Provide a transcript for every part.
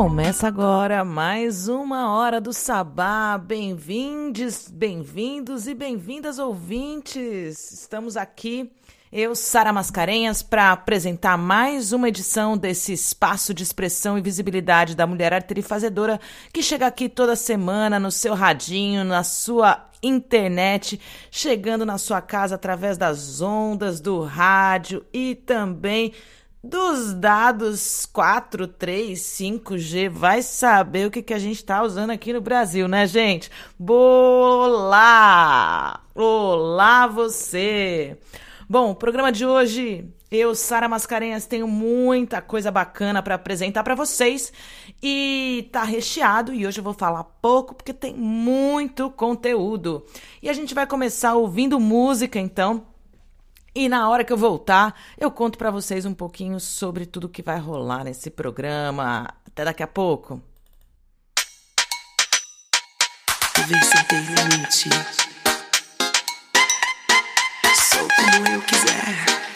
Começa agora mais uma hora do Sabá. Bem-vindos, bem-vindos e bem-vindas ouvintes. Estamos aqui, eu, Sara Mascarenhas, para apresentar mais uma edição desse espaço de expressão e visibilidade da mulher arterifazedora que chega aqui toda semana no seu radinho, na sua internet, chegando na sua casa através das ondas do rádio e também dos dados 4, 3, 5G, vai saber o que, que a gente está usando aqui no Brasil, né, gente? Olá! Olá, você! Bom, o programa de hoje, eu, Sara Mascarenhas, tenho muita coisa bacana para apresentar para vocês e tá recheado e hoje eu vou falar pouco porque tem muito conteúdo. E a gente vai começar ouvindo música, então. E na hora que eu voltar, eu conto para vocês um pouquinho sobre tudo que vai rolar nesse programa. Até daqui a pouco. Sem ter limite. Sou como eu quiser.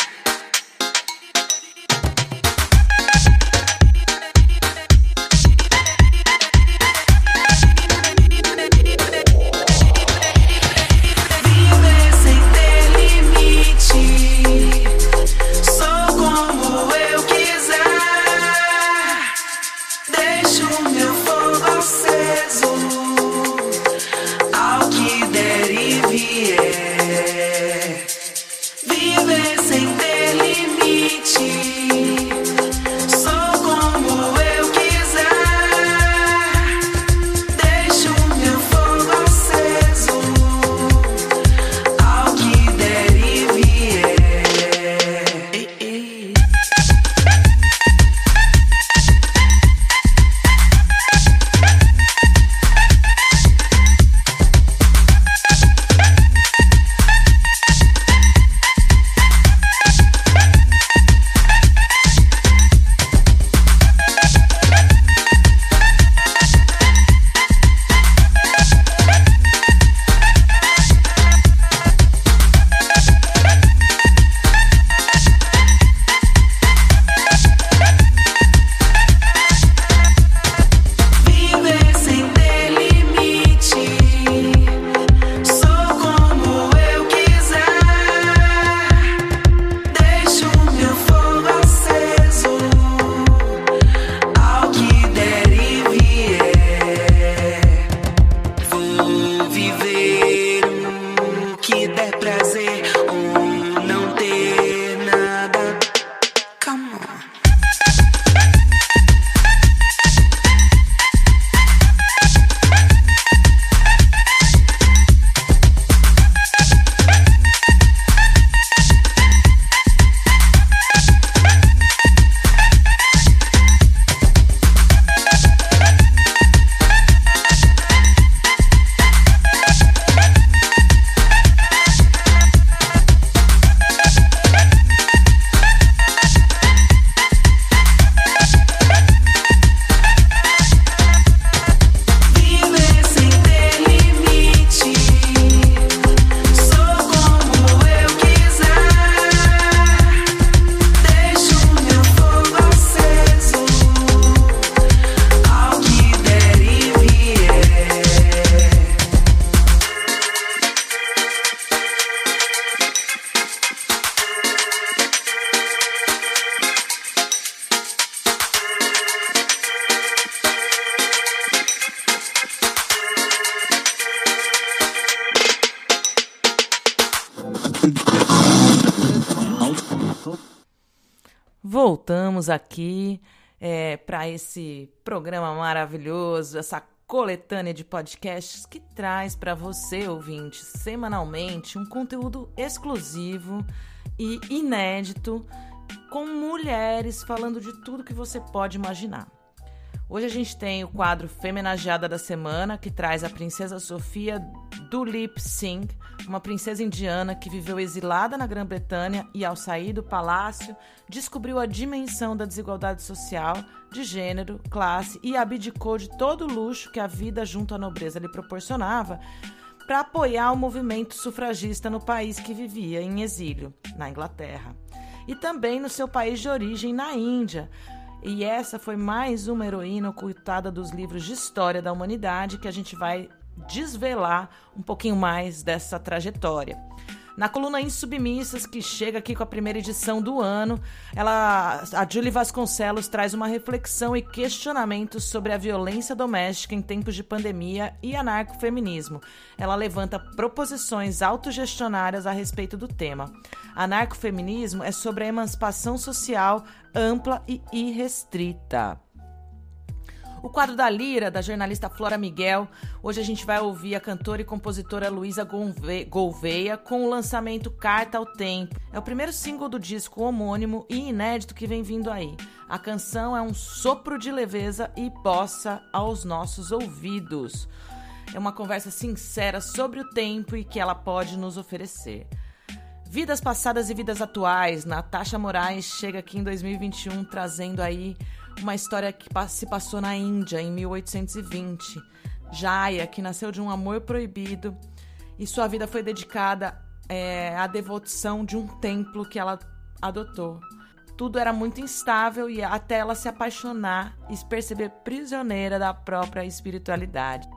É, para esse programa maravilhoso, essa coletânea de podcasts que traz para você, ouvinte, semanalmente um conteúdo exclusivo e inédito com mulheres falando de tudo que você pode imaginar. Hoje a gente tem o quadro Femenageada da Semana, que traz a princesa Sofia Dulip Singh, uma princesa indiana que viveu exilada na Grã-Bretanha e, ao sair do palácio, descobriu a dimensão da desigualdade social, de gênero, classe e abdicou de todo o luxo que a vida junto à nobreza lhe proporcionava para apoiar o movimento sufragista no país que vivia em exílio, na Inglaterra, e também no seu país de origem, na Índia. E essa foi mais uma heroína ocultada dos livros de história da humanidade que a gente vai desvelar um pouquinho mais dessa trajetória. Na coluna Insubmissas, que chega aqui com a primeira edição do ano, ela, a Julie Vasconcelos traz uma reflexão e questionamento sobre a violência doméstica em tempos de pandemia e anarcofeminismo. Ela levanta proposições autogestionárias a respeito do tema. Anarcofeminismo é sobre a emancipação social ampla e irrestrita. O quadro da Lira, da jornalista Flora Miguel. Hoje a gente vai ouvir a cantora e compositora Luísa Gouveia com o lançamento Carta ao Tempo. É o primeiro single do disco homônimo e inédito que vem vindo aí. A canção é um sopro de leveza e bossa aos nossos ouvidos. É uma conversa sincera sobre o tempo e que ela pode nos oferecer. Vidas passadas e vidas atuais. Natasha Moraes chega aqui em 2021 trazendo aí uma história que se passou na Índia em 1820. Jaya, que nasceu de um amor proibido e sua vida foi dedicada é, à devoção de um templo que ela adotou. Tudo era muito instável e até ela se apaixonar e se perceber prisioneira da própria espiritualidade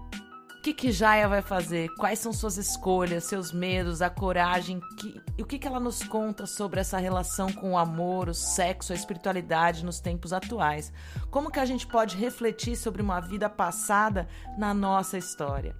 que, que Jaya vai fazer? Quais são suas escolhas, seus medos, a coragem? Que, o que, que ela nos conta sobre essa relação com o amor, o sexo, a espiritualidade nos tempos atuais? Como que a gente pode refletir sobre uma vida passada na nossa história?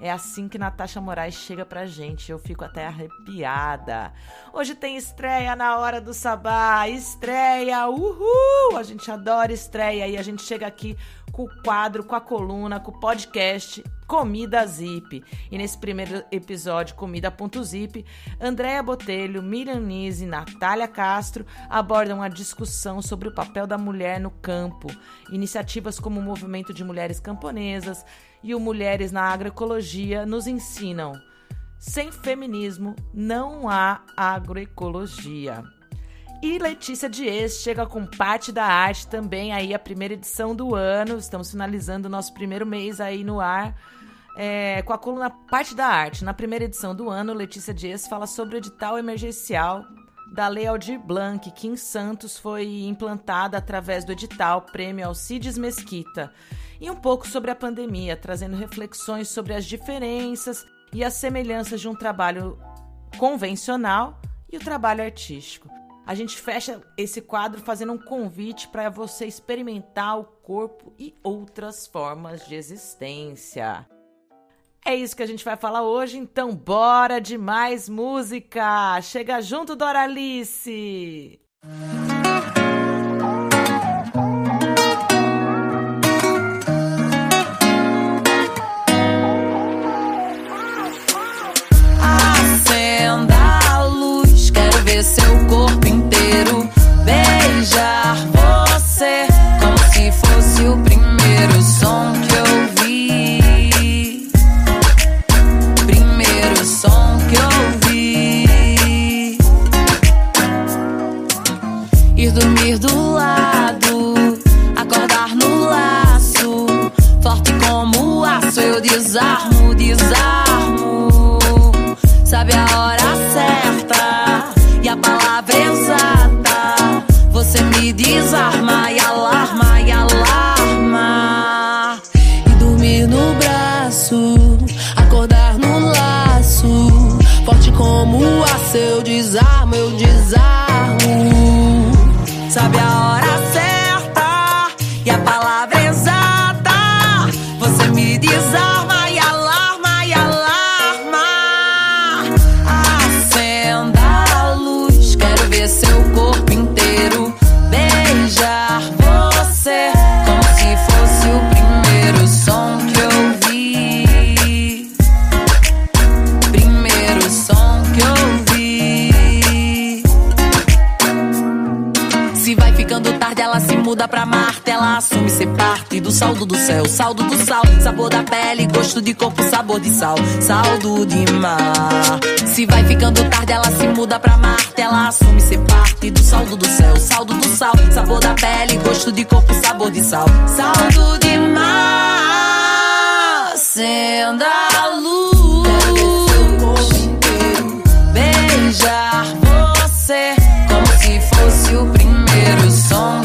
É assim que Natasha Moraes chega pra gente. Eu fico até arrepiada. Hoje tem estreia na hora do sabá. Estreia! Uhul! A gente adora estreia e a gente chega aqui com o quadro, com a coluna, com o podcast Comida Zip. E nesse primeiro episódio, Comida.zip, Andréa Botelho, Miriam Nise e Natália Castro abordam a discussão sobre o papel da mulher no campo, iniciativas como o Movimento de Mulheres Camponesas e o Mulheres na Agroecologia nos ensinam. Sem feminismo não há agroecologia. E Letícia Dias chega com parte da arte também aí a primeira edição do ano. Estamos finalizando o nosso primeiro mês aí no ar. É, com a coluna Parte da Arte. Na primeira edição do ano, Letícia Dias fala sobre o edital emergencial da Lei Aldir Blanc, que em Santos foi implantada através do edital Prêmio Alcides Mesquita. E um pouco sobre a pandemia, trazendo reflexões sobre as diferenças e as semelhanças de um trabalho convencional e o trabalho artístico. A gente fecha esse quadro fazendo um convite para você experimentar o corpo e outras formas de existência. É isso que a gente vai falar hoje, então bora de mais música! Chega junto, Doralice! Acenda a luz, quero ver seu corpo inteiro. Beijar você como se fosse o primeiro som que eu vi. Primeiro som que eu vi. Ir dormir do lado, acordar no laço. Forte como aço, eu desarmo, desarmo. Parte do saldo do céu, saldo do sal, sabor da pele, gosto de corpo, sabor de sal, saldo de mar. Se vai ficando tarde, ela se muda pra Marte. Ela assume ser parte do saldo do céu, saldo do sal, sabor da pele, gosto de corpo, sabor de sal, saldo de mar. Acenda a luz. Beijar você como se fosse o primeiro som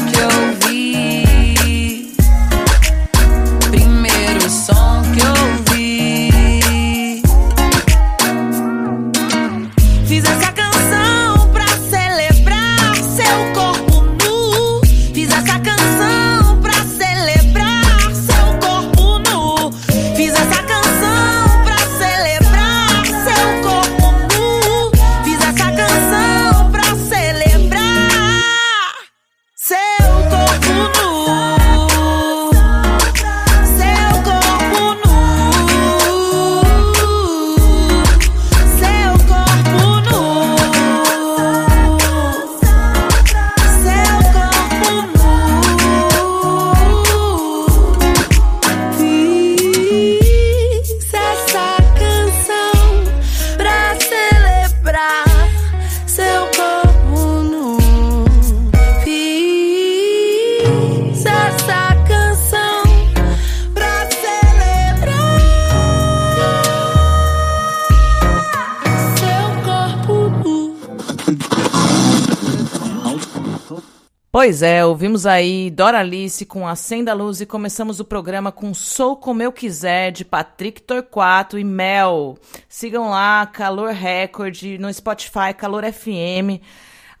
Pois é, ouvimos aí Doralice com Acenda a Luz e começamos o programa com Sou Como Eu Quiser, de Patrick Torquato e Mel. Sigam lá, Calor Record, no Spotify, Calor FM.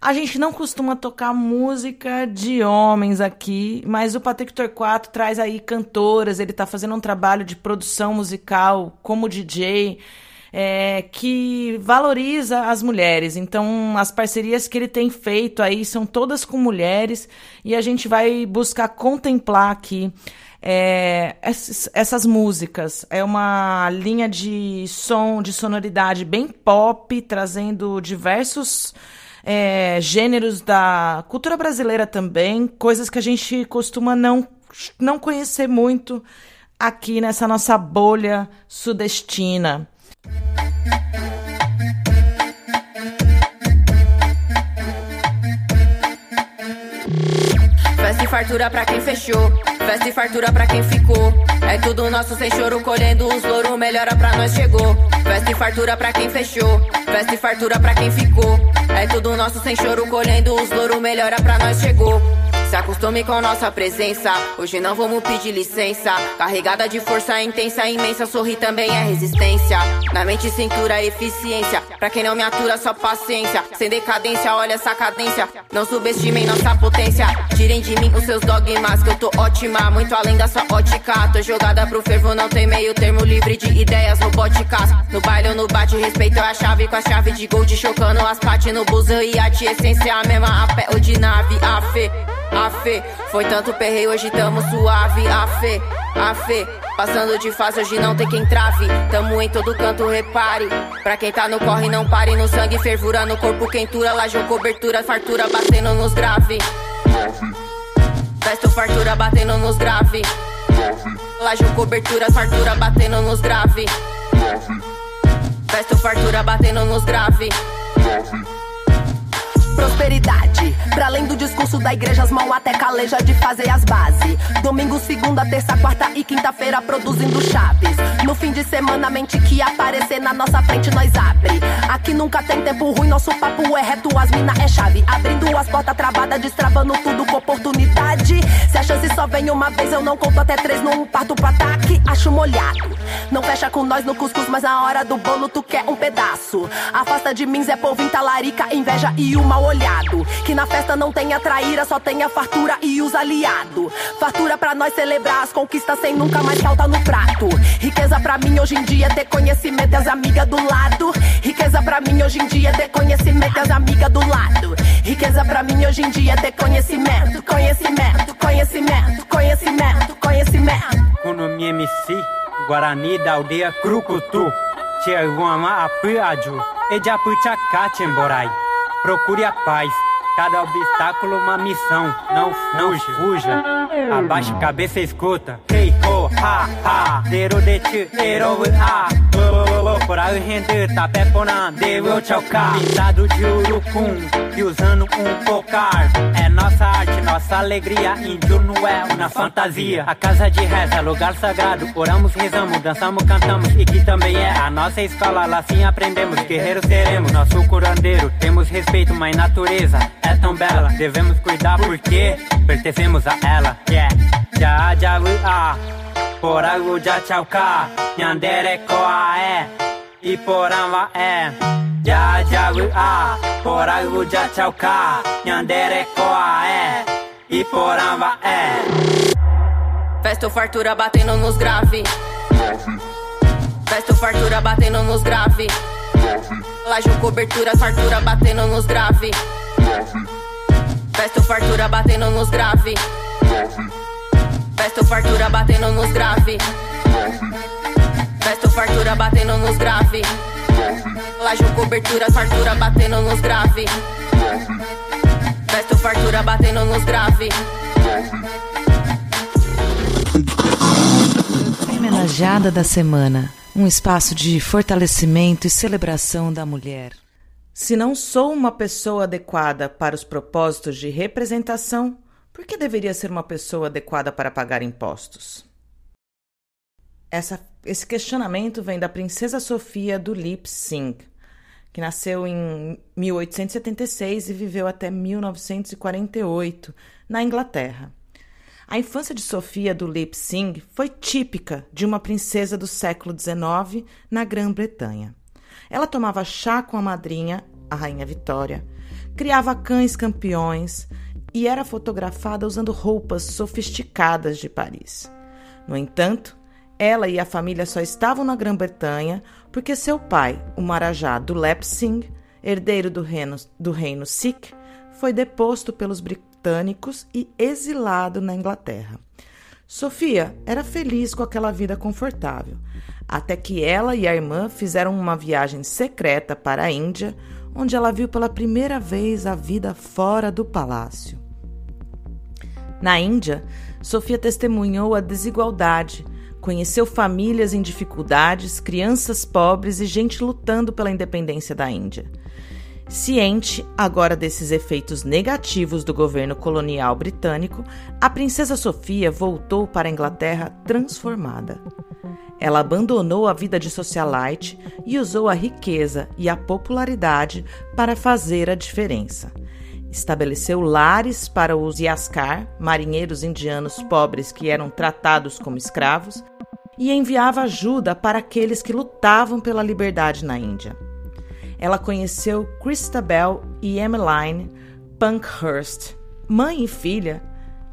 A gente não costuma tocar música de homens aqui, mas o Patrick Torquato traz aí cantoras, ele tá fazendo um trabalho de produção musical como DJ é, que valoriza as mulheres. Então, as parcerias que ele tem feito aí são todas com mulheres e a gente vai buscar contemplar aqui é, essas, músicas. É uma linha de som, de sonoridade bem pop, trazendo diversos é, gêneros da cultura brasileira também, coisas que a gente costuma não, não conhecer muito aqui nessa nossa bolha sudestina. Festa e fartura pra quem fechou, festa e fartura pra quem ficou. É tudo nosso sem choro, colhendo os louros, melhora pra nós chegou. Festa e fartura pra quem fechou, festa e fartura pra quem ficou. É tudo nosso sem choro, colhendo os louros, melhora pra nós chegou. Se acostume com nossa presença. Hoje não vamos pedir licença. Carregada de força intensa, imensa. Sorrir também é resistência. Na mente, cintura, eficiência. Pra quem não me atura, só paciência. Sem decadência, olha essa cadência. Não subestimem nossa potência. Tirem de mim os seus dogmas, que eu tô ótima. Muito além da sua ótica. Tô jogada pro fervo, não tem meio termo livre de ideias podcast. No baile ou no bate, respeito a chave com a chave de gold. Chocando as pates no busão e a essência a mesma. A pé ou de nave, a fé a fé. Foi tanto perreio, hoje tamo suave, a fé, a fé. Passando de fase, hoje não tem quem trave. Tamo em todo canto, repare. Pra quem tá no corre, não pare. No sangue, fervura, no corpo, quentura. Laje cobertura, fartura, batendo nos grave. Testo, fartura, batendo nos grave. Laje cobertura, fartura, batendo nos grave. Testo, fartura, batendo nos grave prosperidade. Pra além do discurso da igreja, as mãos até caleja de fazer as bases. Domingo, segunda, terça, quarta e quinta-feira produzindo chaves. No fim de semana, mente que aparecer na nossa frente, nós abre. Aqui nunca tem tempo ruim, nosso papo é reto, as mina é chave. Abrindo as portas travadas, destravando tudo com oportunidade. Se a chance só vem uma vez, eu não conto até três, não parto pro ataque, acho molhado. Não fecha com nós no cuscuz, mas na hora do bolo tu quer um pedaço. Afasta de mim, Zé Povo, talarica, inveja e o mal olhado. Que na festa não tenha traíra, só tenha fartura e os aliados. Fartura pra nós celebrar as conquistas sem nunca mais falta no prato. Riqueza pra mim hoje em dia é ter conhecimento e as amigas do lado. Riqueza pra mim hoje em dia é ter conhecimento e as amigas do lado. Riqueza pra mim hoje em dia é ter conhecimento, conhecimento, conhecimento, conhecimento, conhecimento. Economia MC, Guarani da aldeia Crucutu. Tiaguama Apiaju, Ejapuchacate Emborai. Procure a paz. Cada obstáculo uma missão. Não, não fuja. Abaixa a cabeça e escuta. Hey ho ha ha. Dero de ti, ero a. Por aí render, tapé porã, deu chocar. Pintado de urucum e usando um cocar. É nossa arte, nossa alegria. Índio não é uma fantasia. A casa de reza, lugar sagrado. Oramos, rezamos, dançamos, cantamos. E que também é a nossa escola. Lá sim aprendemos. Guerreiros seremos, nosso curandeiro. Temos respeito, mas natureza é tão bela. Devemos cuidar porque pertencemos a ela. Yeah, já, já, ah. Poragu já chauka, nyandere koa é. E poramba é. Já, ah. Poragu já chauka, nyandere koa é. E poramba é. Festa ou fartura batendo nos grave. Festa ou fartura batendo nos grave. Laje cobertura, fartura batendo nos grave. Festa ou fartura batendo nos grave. Festa fartura batendo nos grave. Festa fartura batendo nos grave. Laje cobertura, fartura batendo nos grave. Festa fartura batendo nos grave. Homenageada da semana. Um espaço de fortalecimento e celebração da mulher. Se não sou uma pessoa adequada para os propósitos de representação, por que deveria ser uma pessoa adequada para pagar impostos? Essa, esse questionamento vem da princesa Sofia do Lip que nasceu em 1876 e viveu até 1948 na Inglaterra. A infância de Sofia do Lip foi típica de uma princesa do século XIX na Grã-Bretanha. Ela tomava chá com a madrinha, a rainha Vitória, criava cães campeões e era fotografada usando roupas sofisticadas de Paris. No entanto, ela e a família só estavam na Grã-Bretanha porque seu pai, o Marajá do Lepsing, herdeiro do reino, do reino Sikh, foi deposto pelos britânicos e exilado na Inglaterra. Sofia era feliz com aquela vida confortável, até que ela e a irmã fizeram uma viagem secreta para a Índia, onde ela viu pela primeira vez a vida fora do palácio. Na Índia, Sofia testemunhou a desigualdade, conheceu famílias em dificuldades, crianças pobres e gente lutando pela independência da Índia. Ciente agora desses efeitos negativos do governo colonial britânico, a princesa Sofia voltou para a Inglaterra transformada. Ela abandonou a vida de socialite e usou a riqueza e a popularidade para fazer a diferença. Estabeleceu lares para os Yaskar, marinheiros indianos pobres que eram tratados como escravos, e enviava ajuda para aqueles que lutavam pela liberdade na Índia ela conheceu Christabel e Emmeline Pankhurst, mãe e filha,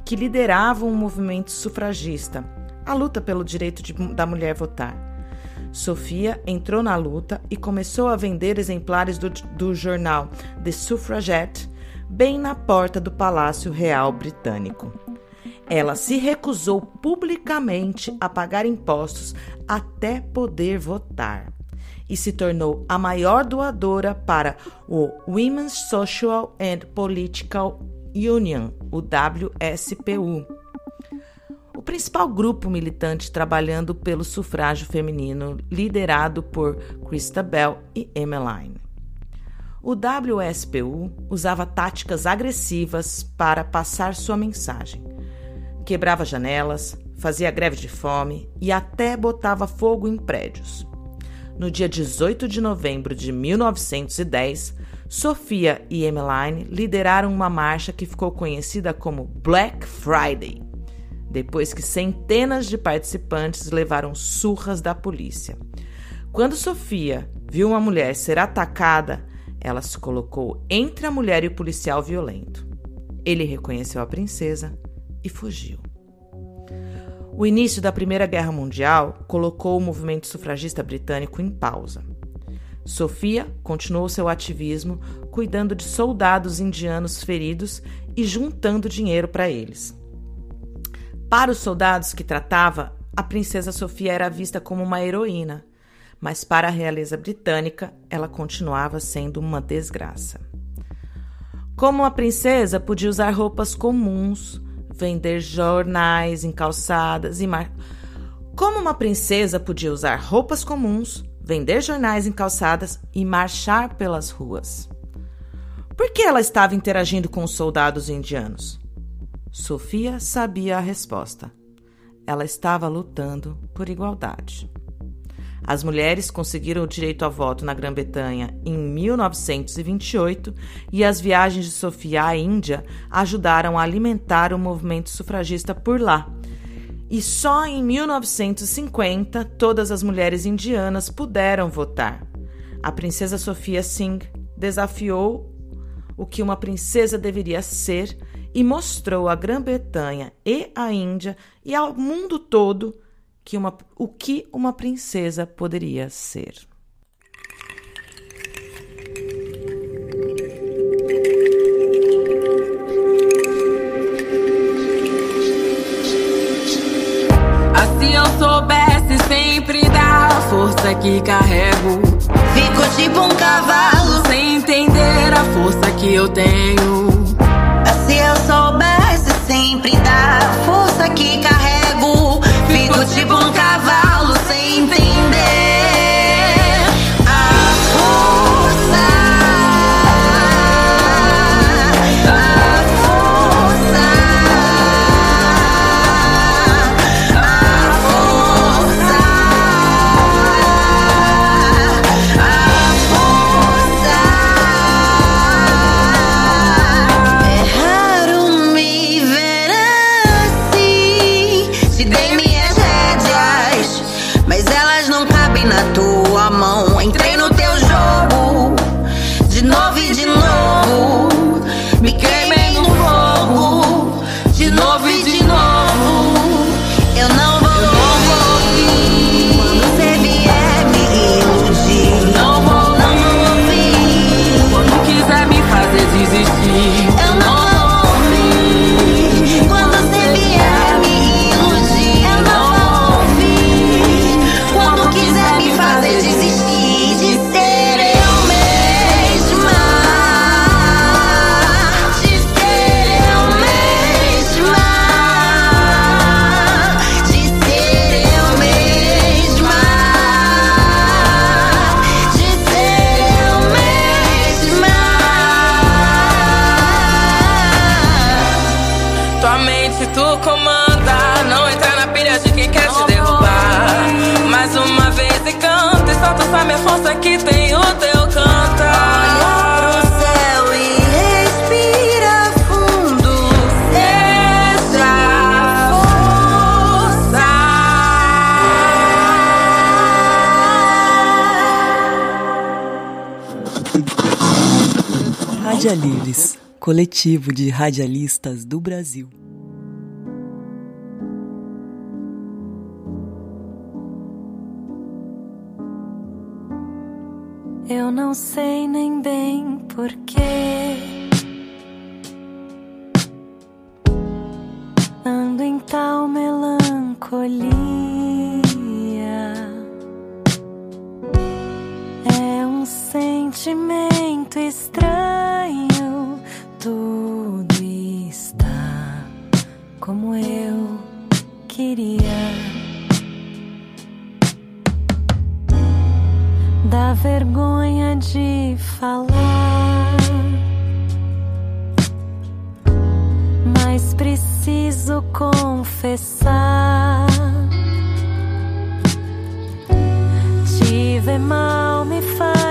que lideravam um movimento sufragista, a luta pelo direito de, da mulher votar. Sofia entrou na luta e começou a vender exemplares do, do jornal The Suffragette bem na porta do Palácio Real Britânico. Ela se recusou publicamente a pagar impostos até poder votar e se tornou a maior doadora para o Women's Social and Political Union, o WSPU, o principal grupo militante trabalhando pelo sufrágio feminino, liderado por Christabel e Emmeline. O WSPU usava táticas agressivas para passar sua mensagem. Quebrava janelas, fazia greve de fome e até botava fogo em prédios. No dia 18 de novembro de 1910, Sofia e Emmeline lideraram uma marcha que ficou conhecida como Black Friday, depois que centenas de participantes levaram surras da polícia. Quando Sofia viu uma mulher ser atacada, ela se colocou entre a mulher e o policial violento. Ele reconheceu a princesa e fugiu. O início da Primeira Guerra Mundial colocou o movimento sufragista britânico em pausa. Sofia continuou seu ativismo cuidando de soldados indianos feridos e juntando dinheiro para eles. Para os soldados que tratava, a princesa Sofia era vista como uma heroína, mas para a realeza britânica, ela continuava sendo uma desgraça. Como a princesa podia usar roupas comuns, vender jornais em calçadas e mar... Como uma princesa podia usar roupas comuns, vender jornais em calçadas e marchar pelas ruas? Por que ela estava interagindo com os soldados indianos? Sofia sabia a resposta. Ela estava lutando por igualdade. As mulheres conseguiram o direito a voto na Grã-Bretanha em 1928 e as viagens de Sofia à Índia ajudaram a alimentar o movimento sufragista por lá. E só em 1950 todas as mulheres indianas puderam votar. A princesa Sofia Singh desafiou o que uma princesa deveria ser e mostrou à Grã-Bretanha e à Índia e ao mundo todo que uma, o que uma princesa poderia ser. Se eu soubesse sempre da força que carrego, fico tipo um cavalo sem entender a força que eu tenho. Se eu soubesse sempre da força que carrego, fico tipo um Livres, coletivo de radialistas do Brasil. Eu não sei nem bem porquê. Ando em tal melancolia. É um sentimento estranho tudo está como eu queria. Dá vergonha de falar, mas preciso confessar. Tive mal, me faz.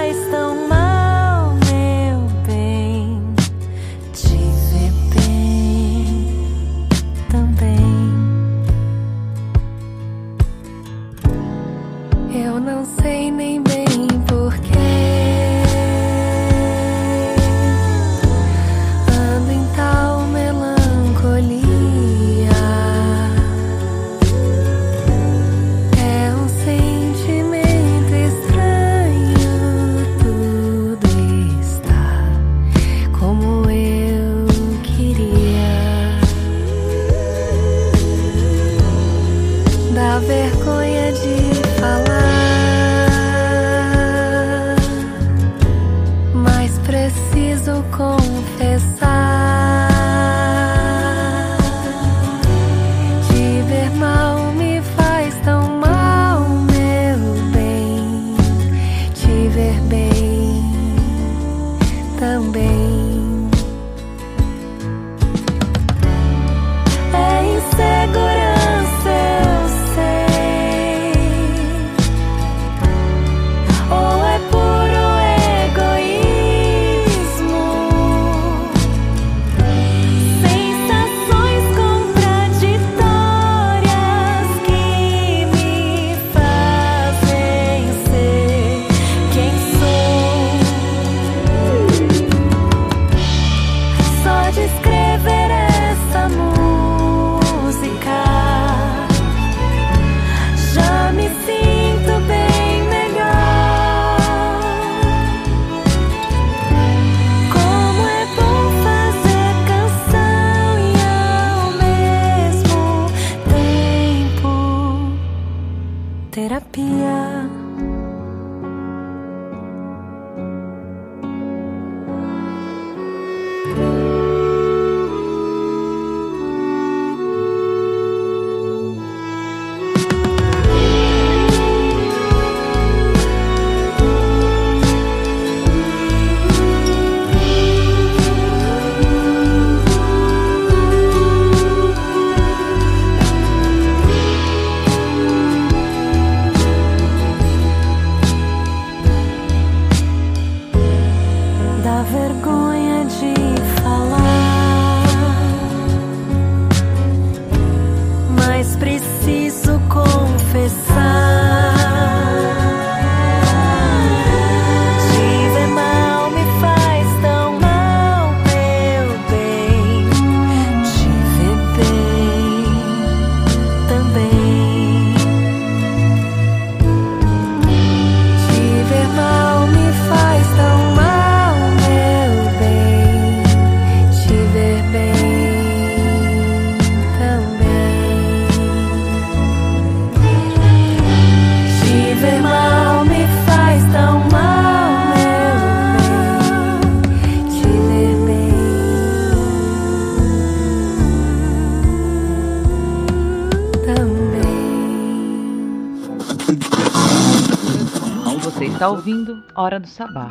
está ouvindo Hora do Sabá,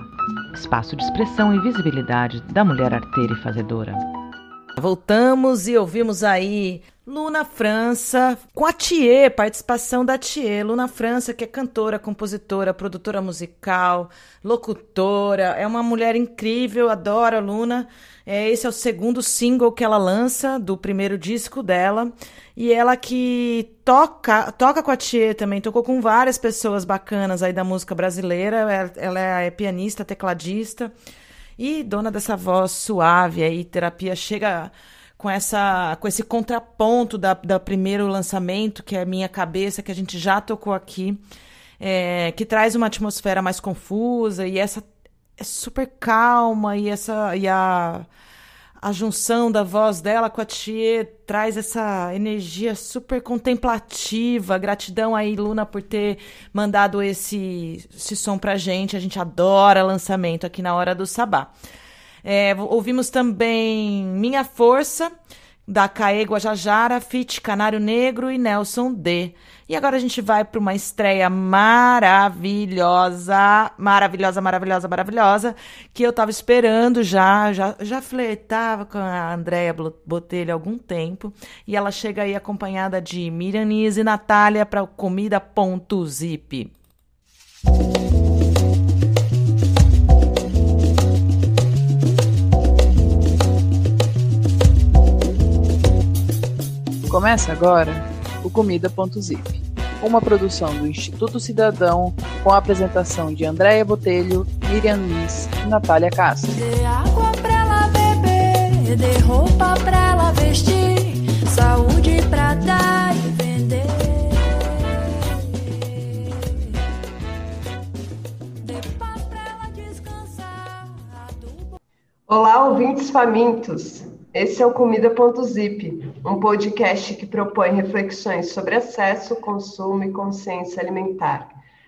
espaço de expressão e visibilidade da mulher arteira e fazedora. Voltamos e ouvimos aí Luna França com a Thier, participação da Thier. Luna França, que é cantora, compositora, produtora musical, locutora, é uma mulher incrível, adoro a Luna. É, esse é o segundo single que ela lança do primeiro disco dela. E ela que toca, toca com a Thier também, tocou com várias pessoas bacanas aí da música brasileira. Ela é pianista, tecladista. E dona dessa voz suave aí, terapia chega com essa com esse contraponto da, da primeiro lançamento, que é Minha Cabeça, que a gente já tocou aqui, é, que traz uma atmosfera mais confusa e essa é super calma e essa e a a junção da voz dela com a Tia traz essa energia super contemplativa. Gratidão aí, Luna, por ter mandado esse, esse som pra gente. A gente adora lançamento aqui na Hora do Sabá. É, ouvimos também Minha Força, da Caê Guajajara, Fit Canário Negro e Nelson D. E agora a gente vai para uma estreia maravilhosa, maravilhosa, maravilhosa, maravilhosa, que eu estava esperando já, já, já flertava com a Andréia Botelho há algum tempo. E ela chega aí acompanhada de Miriam Nise e Natália para Comida.zip. Começa agora o Comida.zip, uma produção do Instituto Cidadão com a apresentação de Andréia Botelho, Miriam Nis e Natália Castro. Dê água pra ela beber, dê roupa pra ela vestir, saúde pra dar e vender. Olá, ouvintes famintos! Esse é o Comida.zip, um podcast que propõe reflexões sobre acesso, consumo e consciência alimentar,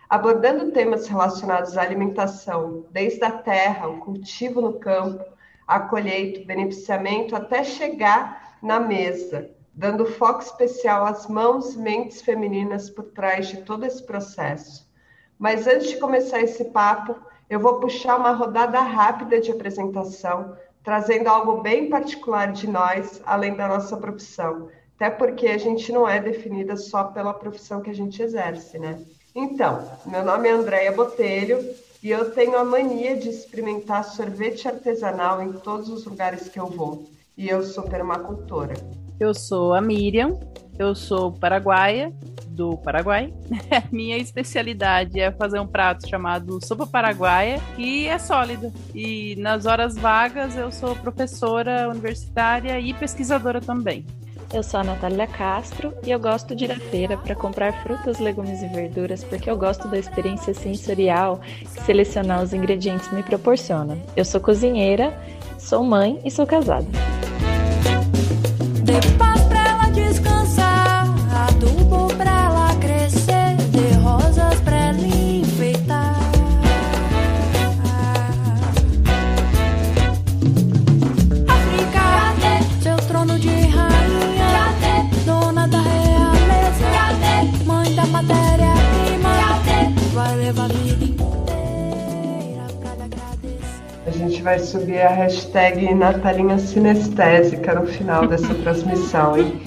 abordando temas relacionados à alimentação, desde a terra, o cultivo no campo, a colheita, o beneficiamento, até chegar na mesa, dando foco especial às mãos e mentes femininas por trás de todo esse processo. Mas antes de começar esse papo, eu vou puxar uma rodada rápida de apresentação trazendo algo bem particular de nós, além da nossa profissão. Até porque a gente não é definida só pela profissão que a gente exerce, né? Então, meu nome é Andréia Botelho e eu tenho a mania de experimentar sorvete artesanal em todos os lugares que eu vou. E eu sou permacultora. Eu sou a Miriam, eu sou paraguaia, do Paraguai. Minha especialidade é fazer um prato chamado sopa paraguaia, que é sólido. E nas horas vagas eu sou professora universitária e pesquisadora também. Eu sou a Natália Castro e eu gosto de ir à feira para comprar frutas, legumes e verduras porque eu gosto da experiência sensorial que selecionar os ingredientes me proporciona. Eu sou cozinheira, sou mãe e sou casada. Vai subir a hashtag Natalinha Sinestésica no final dessa transmissão, hein?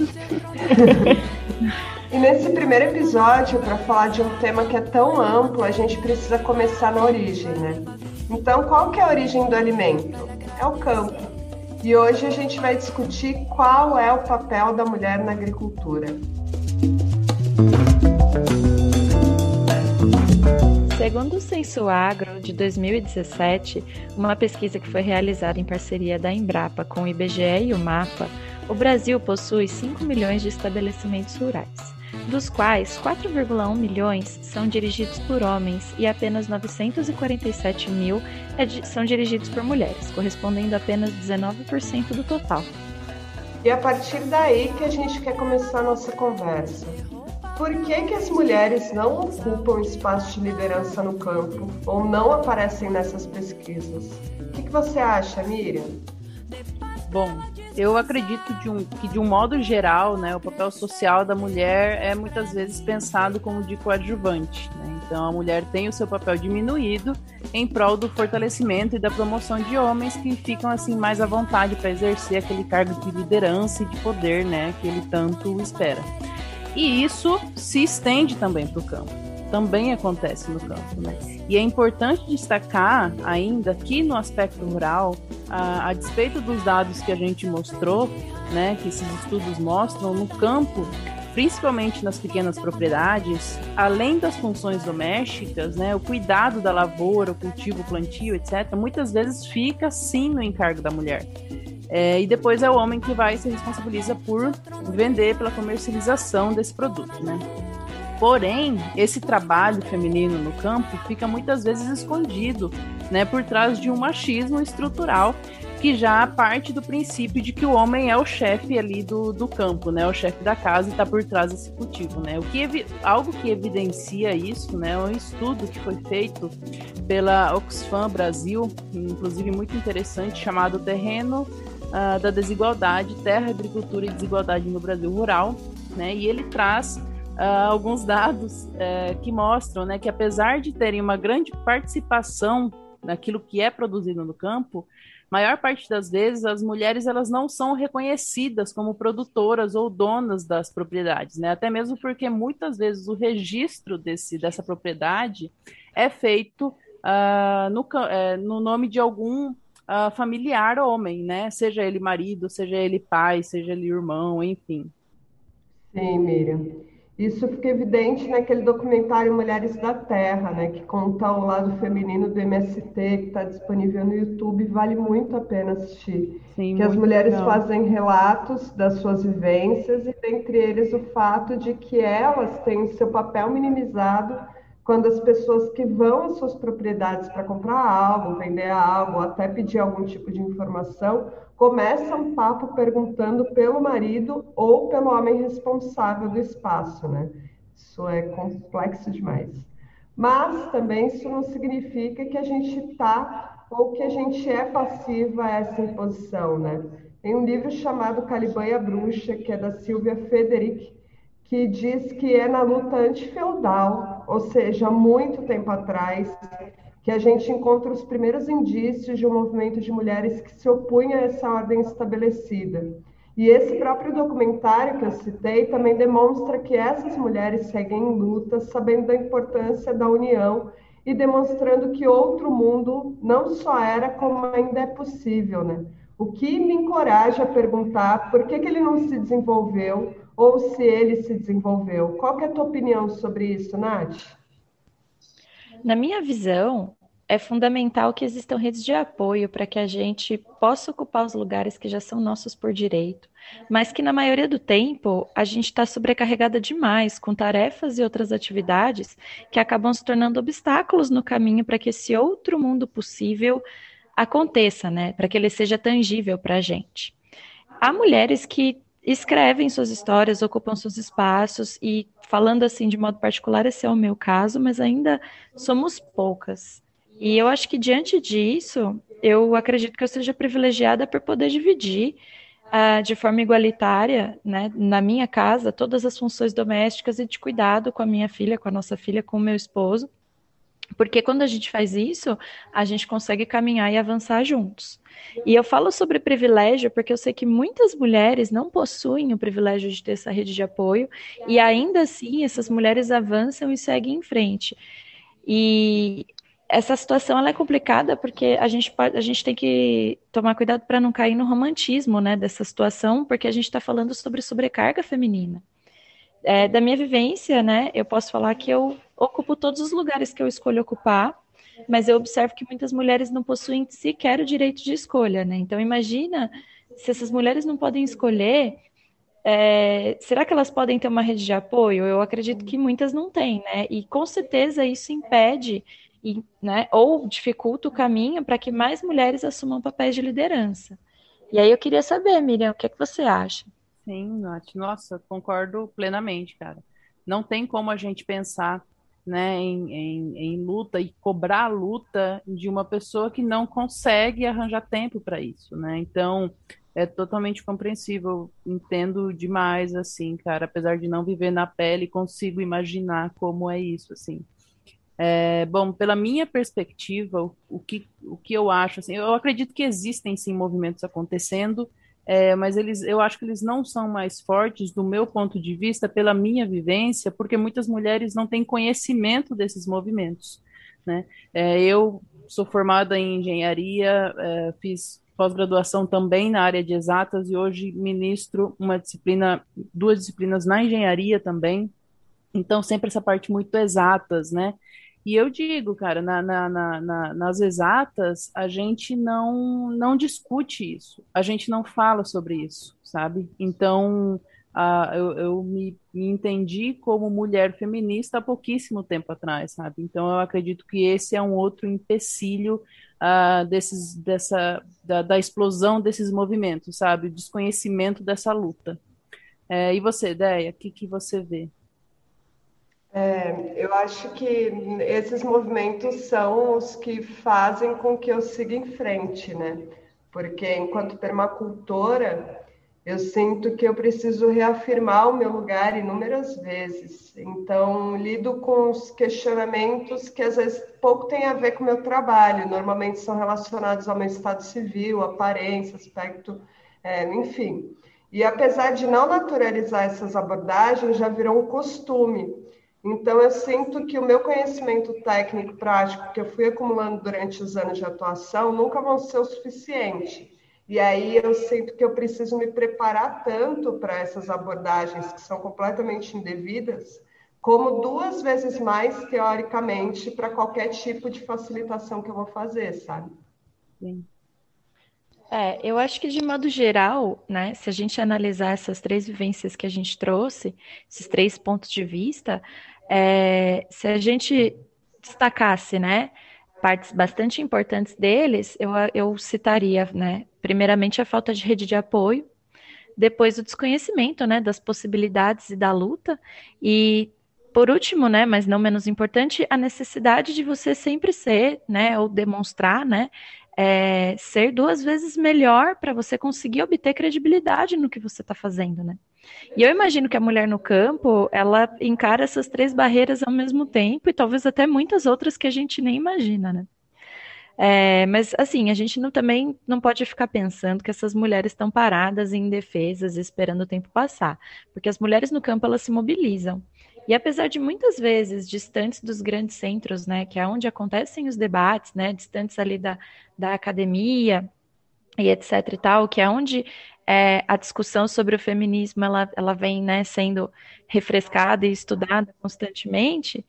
e nesse primeiro episódio, para falar de um tema que é tão amplo, a gente precisa começar na origem, né? Então, qual que é a origem do alimento? É o campo. E hoje a gente vai discutir qual é o papel da mulher na agricultura. Segundo o Censo Agro de 2017, uma pesquisa que foi realizada em parceria da Embrapa com o IBGE e o MAPA, o Brasil possui 5 milhões de estabelecimentos rurais, dos quais 4,1 milhões são dirigidos por homens e apenas 947 mil é são dirigidos por mulheres, correspondendo a apenas 19% do total. E a partir daí que a gente quer começar a nossa conversa. Por que, que as mulheres não ocupam espaço de liderança no campo ou não aparecem nessas pesquisas? O que, que você acha, Miriam? Bom, eu acredito de um, que, de um modo geral, né, o papel social da mulher é muitas vezes pensado como de coadjuvante. Né? Então, a mulher tem o seu papel diminuído em prol do fortalecimento e da promoção de homens que ficam assim mais à vontade para exercer aquele cargo de liderança e de poder, né, que ele tanto espera. E isso se estende também para o campo também acontece no campo. Né? E é importante destacar ainda que no aspecto rural, a, a despeito dos dados que a gente mostrou, né, que esses estudos mostram, no campo, principalmente nas pequenas propriedades, além das funções domésticas, né, o cuidado da lavoura, o cultivo, o plantio, etc., muitas vezes fica sim no encargo da mulher. É, e depois é o homem que vai se responsabiliza por vender pela comercialização desse produto, né? Porém, esse trabalho feminino no campo fica muitas vezes escondido, né, por trás de um machismo estrutural que já parte do princípio de que o homem é o chefe ali do, do campo, né, o chefe da casa e está por trás desse cultivo, né. O que algo que evidencia isso, né, é um estudo que foi feito pela Oxfam Brasil, inclusive muito interessante, chamado Terreno uh, da Desigualdade, Terra, Agricultura e Desigualdade no Brasil Rural, né, e ele traz uh, alguns dados uh, que mostram né, que apesar de terem uma grande participação naquilo que é produzido no campo, maior parte das vezes as mulheres elas não são reconhecidas como produtoras ou donas das propriedades, né? Até mesmo porque muitas vezes o registro desse, dessa propriedade é feito uh, no, é, no nome de algum uh, familiar homem, né? Seja ele marido, seja ele pai, seja ele irmão, enfim. Sim, Miriam. Isso fica evidente naquele documentário Mulheres da Terra, né, que conta o lado feminino do MST, que está disponível no YouTube, vale muito a pena assistir. Sim, que as mulheres legal. fazem relatos das suas vivências e dentre eles o fato de que elas têm seu papel minimizado quando as pessoas que vão às suas propriedades para comprar algo, vender algo, até pedir algum tipo de informação, começa um papo perguntando pelo marido ou pelo homem responsável do espaço, né? Isso é complexo demais. Mas também isso não significa que a gente está ou que a gente é passiva a essa imposição, né? Tem um livro chamado Caliban e a Bruxa, que é da Silvia Federic, que diz que é na luta antifeudal, ou seja, muito tempo atrás, que a gente encontra os primeiros indícios de um movimento de mulheres que se opunha a essa ordem estabelecida. E esse próprio documentário que eu citei também demonstra que essas mulheres seguem em luta, sabendo da importância da união e demonstrando que outro mundo não só era, como ainda é possível, né? O que me encoraja a perguntar por que, que ele não se desenvolveu ou se ele se desenvolveu. Qual é a tua opinião sobre isso, Nath? Na minha visão, é fundamental que existam redes de apoio para que a gente possa ocupar os lugares que já são nossos por direito, mas que na maioria do tempo a gente está sobrecarregada demais com tarefas e outras atividades que acabam se tornando obstáculos no caminho para que esse outro mundo possível aconteça, né? Para que ele seja tangível para a gente. Há mulheres que escrevem suas histórias, ocupam seus espaços e falando assim de modo particular, esse é o meu caso, mas ainda somos poucas. E eu acho que diante disso, eu acredito que eu seja privilegiada por poder dividir uh, de forma igualitária, né, na minha casa, todas as funções domésticas e de cuidado com a minha filha, com a nossa filha, com o meu esposo. Porque quando a gente faz isso, a gente consegue caminhar e avançar juntos. E eu falo sobre privilégio porque eu sei que muitas mulheres não possuem o privilégio de ter essa rede de apoio, e ainda assim essas mulheres avançam e seguem em frente. E essa situação ela é complicada porque a gente, a gente tem que tomar cuidado para não cair no romantismo né, dessa situação, porque a gente está falando sobre sobrecarga feminina. É, da minha vivência, né, eu posso falar que eu ocupo todos os lugares que eu escolho ocupar, mas eu observo que muitas mulheres não possuem sequer o direito de escolha, né? Então imagina se essas mulheres não podem escolher, é, será que elas podem ter uma rede de apoio? Eu acredito que muitas não têm, né? E com certeza isso impede e, né, ou dificulta o caminho para que mais mulheres assumam papéis de liderança. E aí eu queria saber, Miriam, o que, é que você acha? Sim, Nath. Nossa, concordo plenamente, cara. Não tem como a gente pensar né, em, em, em, luta e cobrar a luta de uma pessoa que não consegue arranjar tempo para isso, né? Então, é totalmente compreensível. Entendo demais, assim, cara. Apesar de não viver na pele, consigo imaginar como é isso, assim. É, bom, pela minha perspectiva, o, o, que, o que eu acho, assim, eu acredito que existem sim movimentos acontecendo, é, mas eles, eu acho que eles não são mais fortes, do meu ponto de vista, pela minha vivência, porque muitas mulheres não têm conhecimento desses movimentos. Né? É, eu sou formada em engenharia, é, fiz pós-graduação também na área de exatas e hoje ministro uma disciplina, duas disciplinas na engenharia também. Então, sempre essa parte muito exatas, né? E eu digo, cara, na, na, na, nas exatas, a gente não, não discute isso, a gente não fala sobre isso, sabe? Então, eu, eu me, me, entendi como mulher feminista há pouquíssimo tempo atrás, sabe? Então, eu acredito que esse é um outro empecilho uh, desses, dessa, da, da, explosão desses movimentos, sabe? O desconhecimento dessa luta. É, e você, Deia, o que, que você vê? É, eu acho que esses movimentos são os que fazem com que eu siga em frente, né? Porque enquanto permacultora, eu sinto que eu preciso reafirmar o meu lugar inúmeras vezes. Então, lido com os questionamentos que às vezes pouco têm a ver com o meu trabalho, normalmente são relacionados ao meu estado civil, aparência, aspecto, é, enfim. E apesar de não naturalizar essas abordagens, já virou um costume. Então, eu sinto que o meu conhecimento técnico prático que eu fui acumulando durante os anos de atuação nunca vão ser o suficiente. E aí eu sinto que eu preciso me preparar tanto para essas abordagens que são completamente indevidas, como duas vezes mais teoricamente para qualquer tipo de facilitação que eu vou fazer, sabe? Sim. É, eu acho que de modo geral, né, se a gente analisar essas três vivências que a gente trouxe, esses três pontos de vista, é, se a gente destacasse, né, partes bastante importantes deles, eu, eu citaria, né, primeiramente a falta de rede de apoio, depois o desconhecimento, né, das possibilidades e da luta, e por último, né, mas não menos importante, a necessidade de você sempre ser, né, ou demonstrar, né, é, ser duas vezes melhor para você conseguir obter credibilidade no que você está fazendo, né? E eu imagino que a mulher no campo, ela encara essas três barreiras ao mesmo tempo e talvez até muitas outras que a gente nem imagina, né? É, mas assim, a gente não, também não pode ficar pensando que essas mulheres estão paradas, indefesas, esperando o tempo passar, porque as mulheres no campo elas se mobilizam. E apesar de muitas vezes distantes dos grandes centros, né, que é onde acontecem os debates, né, distantes ali da, da academia e etc e tal, que é onde é, a discussão sobre o feminismo ela, ela vem né, sendo refrescada e estudada constantemente,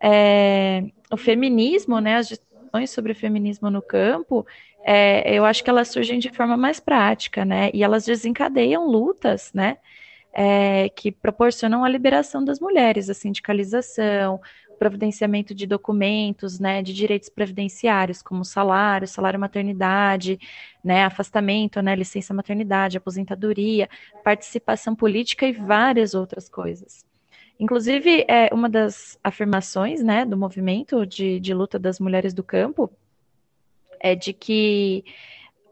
é, o feminismo, né, as discussões sobre o feminismo no campo, é, eu acho que elas surgem de forma mais prática, né, e elas desencadeiam lutas, né, é, que proporcionam a liberação das mulheres, a sindicalização, providenciamento de documentos, né, de direitos previdenciários, como salário, salário maternidade, né, afastamento, né, licença maternidade, aposentadoria, participação política e várias outras coisas. Inclusive, é, uma das afirmações, né, do movimento de, de luta das mulheres do campo é de que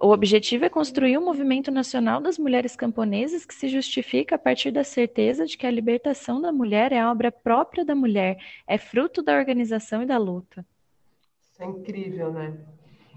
o objetivo é construir um movimento nacional das mulheres camponesas que se justifica a partir da certeza de que a libertação da mulher é obra própria da mulher, é fruto da organização e da luta. Isso é incrível, né?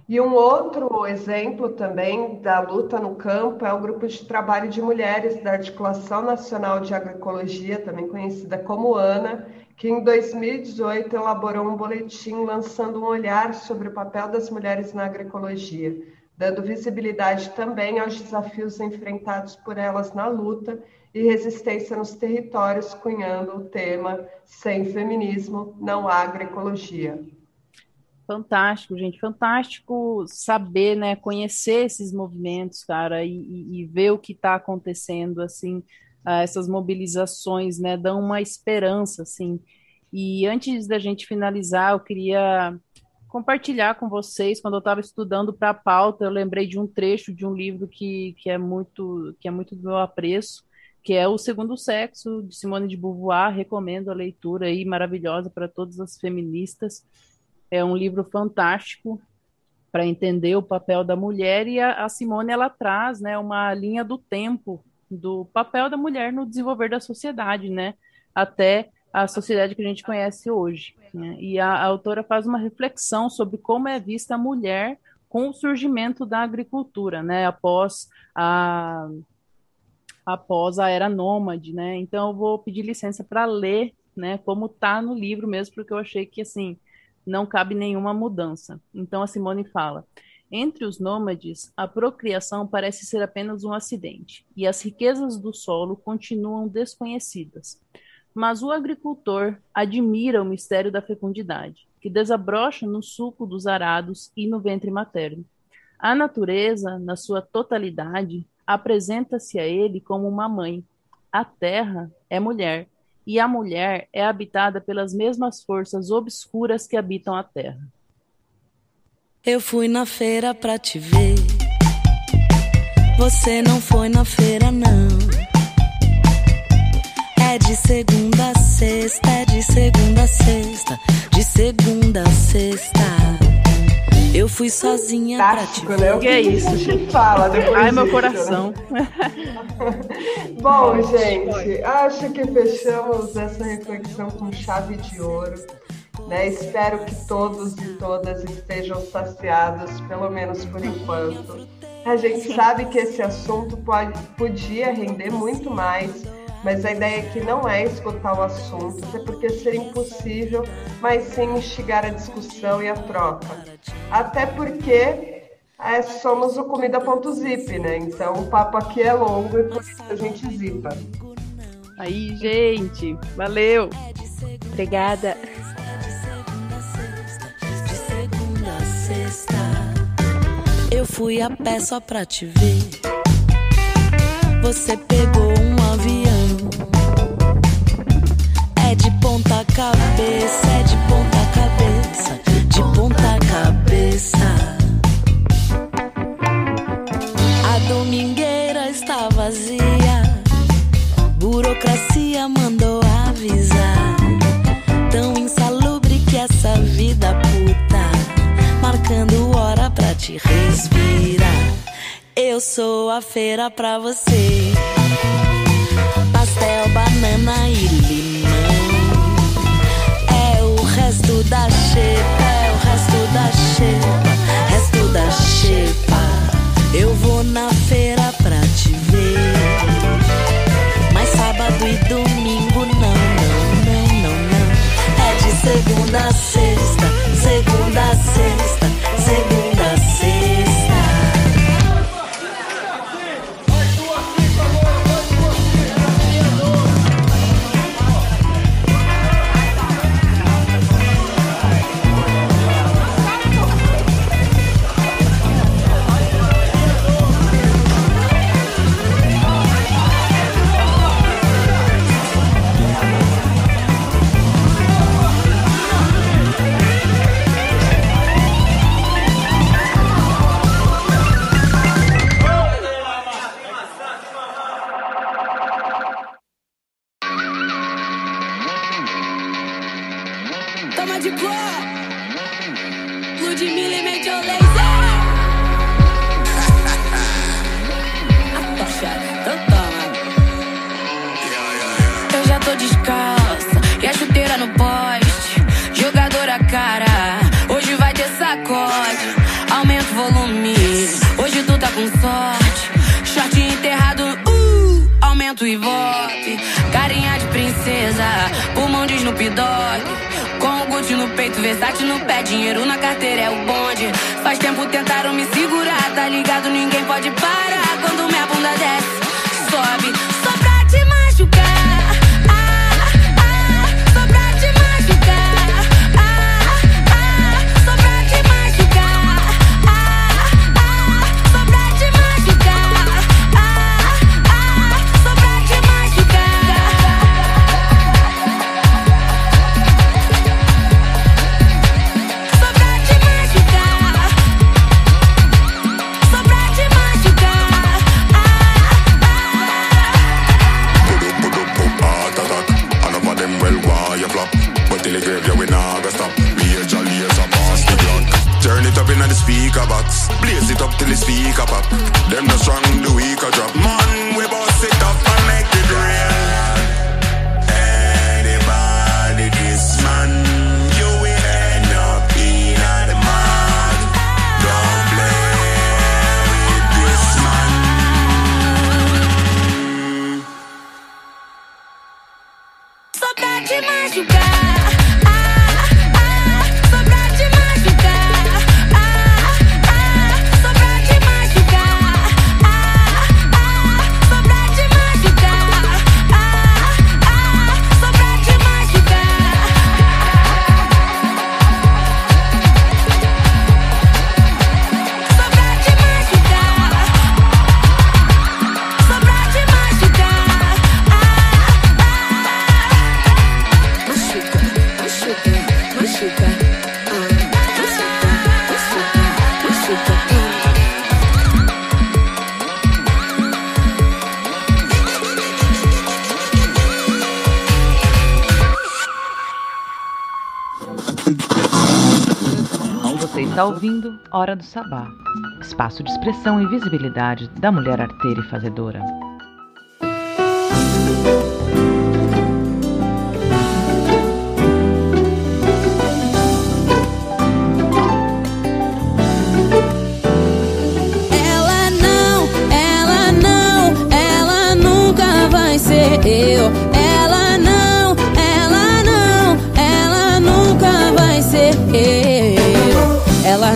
E um outro exemplo também da luta no campo é o grupo de trabalho de mulheres da Articulação Nacional de Agroecologia, também conhecida como ANA, que em 2018 elaborou um boletim lançando um olhar sobre o papel das mulheres na agroecologia dando visibilidade também aos desafios enfrentados por elas na luta e resistência nos territórios, cunhando o tema Sem Feminismo, Não Há Agroecologia. Fantástico, gente, fantástico saber, né, conhecer esses movimentos, cara, e, e ver o que está acontecendo, assim, uh, essas mobilizações, né, dão uma esperança, assim. E antes da gente finalizar, eu queria compartilhar com vocês. Quando eu estava estudando para a pauta, eu lembrei de um trecho de um livro que, que, é muito, que é muito do meu apreço, que é O Segundo Sexo, de Simone de Beauvoir. Recomendo a leitura aí, maravilhosa para todas as feministas. É um livro fantástico. para entender o papel da mulher e a, a, Simone ela traz, né, uma linha do tempo do papel da mulher no desenvolver da sociedade, né, até a sociedade que a gente conhece hoje. Né? E a, a autora faz uma reflexão sobre como é vista a mulher com o surgimento da agricultura, né, após a após a era nômade, né? Então eu vou pedir licença para ler, né, como tá no livro mesmo, porque eu achei que assim não cabe nenhuma mudança. Então a Simone fala: entre os nômades, a procriação parece ser apenas um acidente, e as riquezas do solo continuam desconhecidas. Mas o agricultor admira o mistério da fecundidade, que desabrocha no suco dos arados e no ventre materno. A natureza, na sua totalidade, apresenta-se a ele como uma mãe. A terra é mulher, e a mulher é habitada pelas mesmas forças obscuras que habitam a terra. Eu fui na feira pra te ver. Você não foi na feira, não. É de segunda a sexta, é de segunda a sexta, de segunda a sexta. Eu fui sozinha Tático, pra te né? O que é isso? Gente fala depois Ai, meu disso, coração. né? Bom, gente, acho que fechamos essa reflexão com chave de ouro. Né? Espero que todos e todas estejam saciados, pelo menos por enquanto. A gente sabe que esse assunto pode, podia render muito mais, mas a ideia aqui não é escutar o assunto, até porque seria impossível, mas sim instigar a discussão e a troca. Até porque é, somos o comida.zip, né? Então o papo aqui é longo e por isso a gente zipa. Aí, gente, valeu. Obrigada. Eu fui a pé só pra te ver. Você pegou cabeça, é de ponta cabeça, de ponta cabeça. A domingueira está vazia. Burocracia mandou avisar. Tão insalubre que essa vida puta, marcando hora pra te respirar. Eu sou a feira pra você. Pastel, banana e limão. Resto da xepa, é o resto da xepa, resto da xepa. Eu vou na feira pra te ver. Mas sábado e domingo não, não, não, não, não. É de segunda a sexta, segunda a sexta, o ivope. Carinha de princesa, pulmão de Snoop Dogg. Com o Gucci no peito, versátil no pé, dinheiro na carteira é o bonde. Faz tempo tentaram me segurar, tá ligado? Ninguém pode parar quando minha bunda desce, box. Blaze it up till the speaker pop. Them no strong, the weaker drop. Man, we boss it up and make Você está ouvindo Hora do Sabá, espaço de expressão e visibilidade da mulher arteira e fazedora. Ela não, ela não, ela nunca vai ser eu.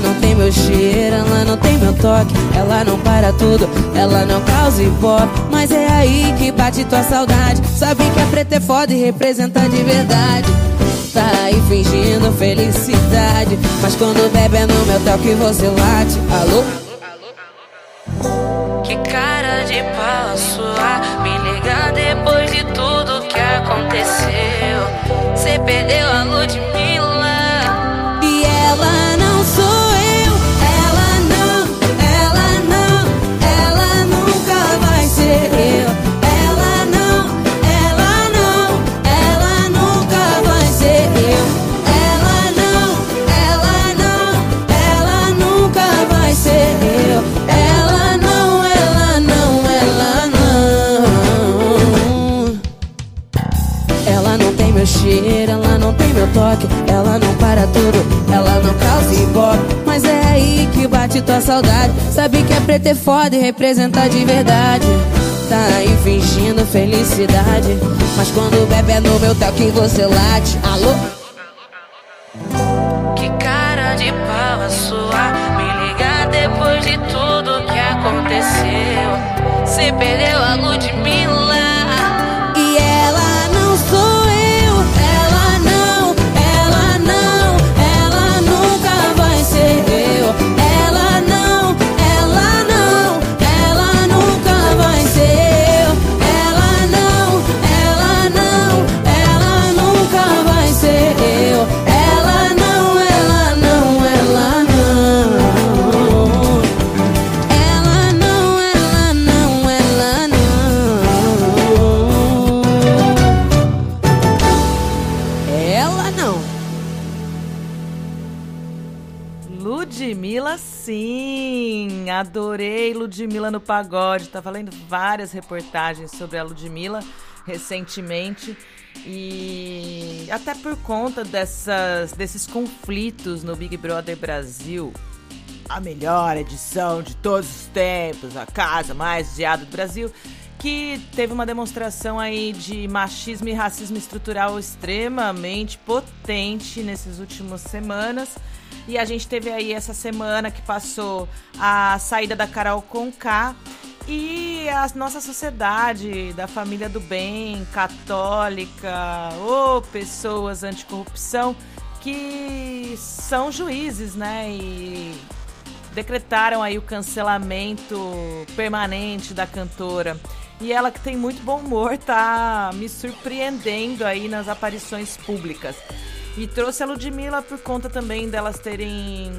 Não tem meu cheiro, ela não tem meu toque. Ela não para tudo, ela não causa ibope. Mas é aí que bate tua saudade. Sabe que a preta é foda e representa de verdade. Tá aí fingindo felicidade. Mas quando bebe é no meu toque você late. Alô? Que cara de pau sua Me ligar depois de tudo que aconteceu Cê perdeu a Ludmilla tudo, ela não causa ibope. Mas é aí que bate tua saudade. Sabe que é preto é foda e representa de verdade. Tá aí fingindo felicidade. Mas quando bebe é no meu toque você late. Alô? Que cara de pau a sua Me ligar depois de tudo que aconteceu Cê perdeu a Ludmilla Adorei Ludmilla no pagode. Tava lendo várias reportagens sobre a Ludmilla recentemente. E até por conta dessas, desses conflitos no Big Brother Brasil, a melhor edição de todos os tempos, a casa mais odiada do Brasil, que teve uma demonstração aí de machismo e racismo estrutural extremamente potente nesses últimos semanas. E a gente teve aí essa semana que passou a saída da Carol Conká e a nossa sociedade da família do bem, católica, ou pessoas anticorrupção que são juízes, né? E decretaram aí o cancelamento permanente da cantora. E ela que tem muito bom humor tá me surpreendendo aí nas aparições públicas. E trouxe a Ludmilla por conta também delas terem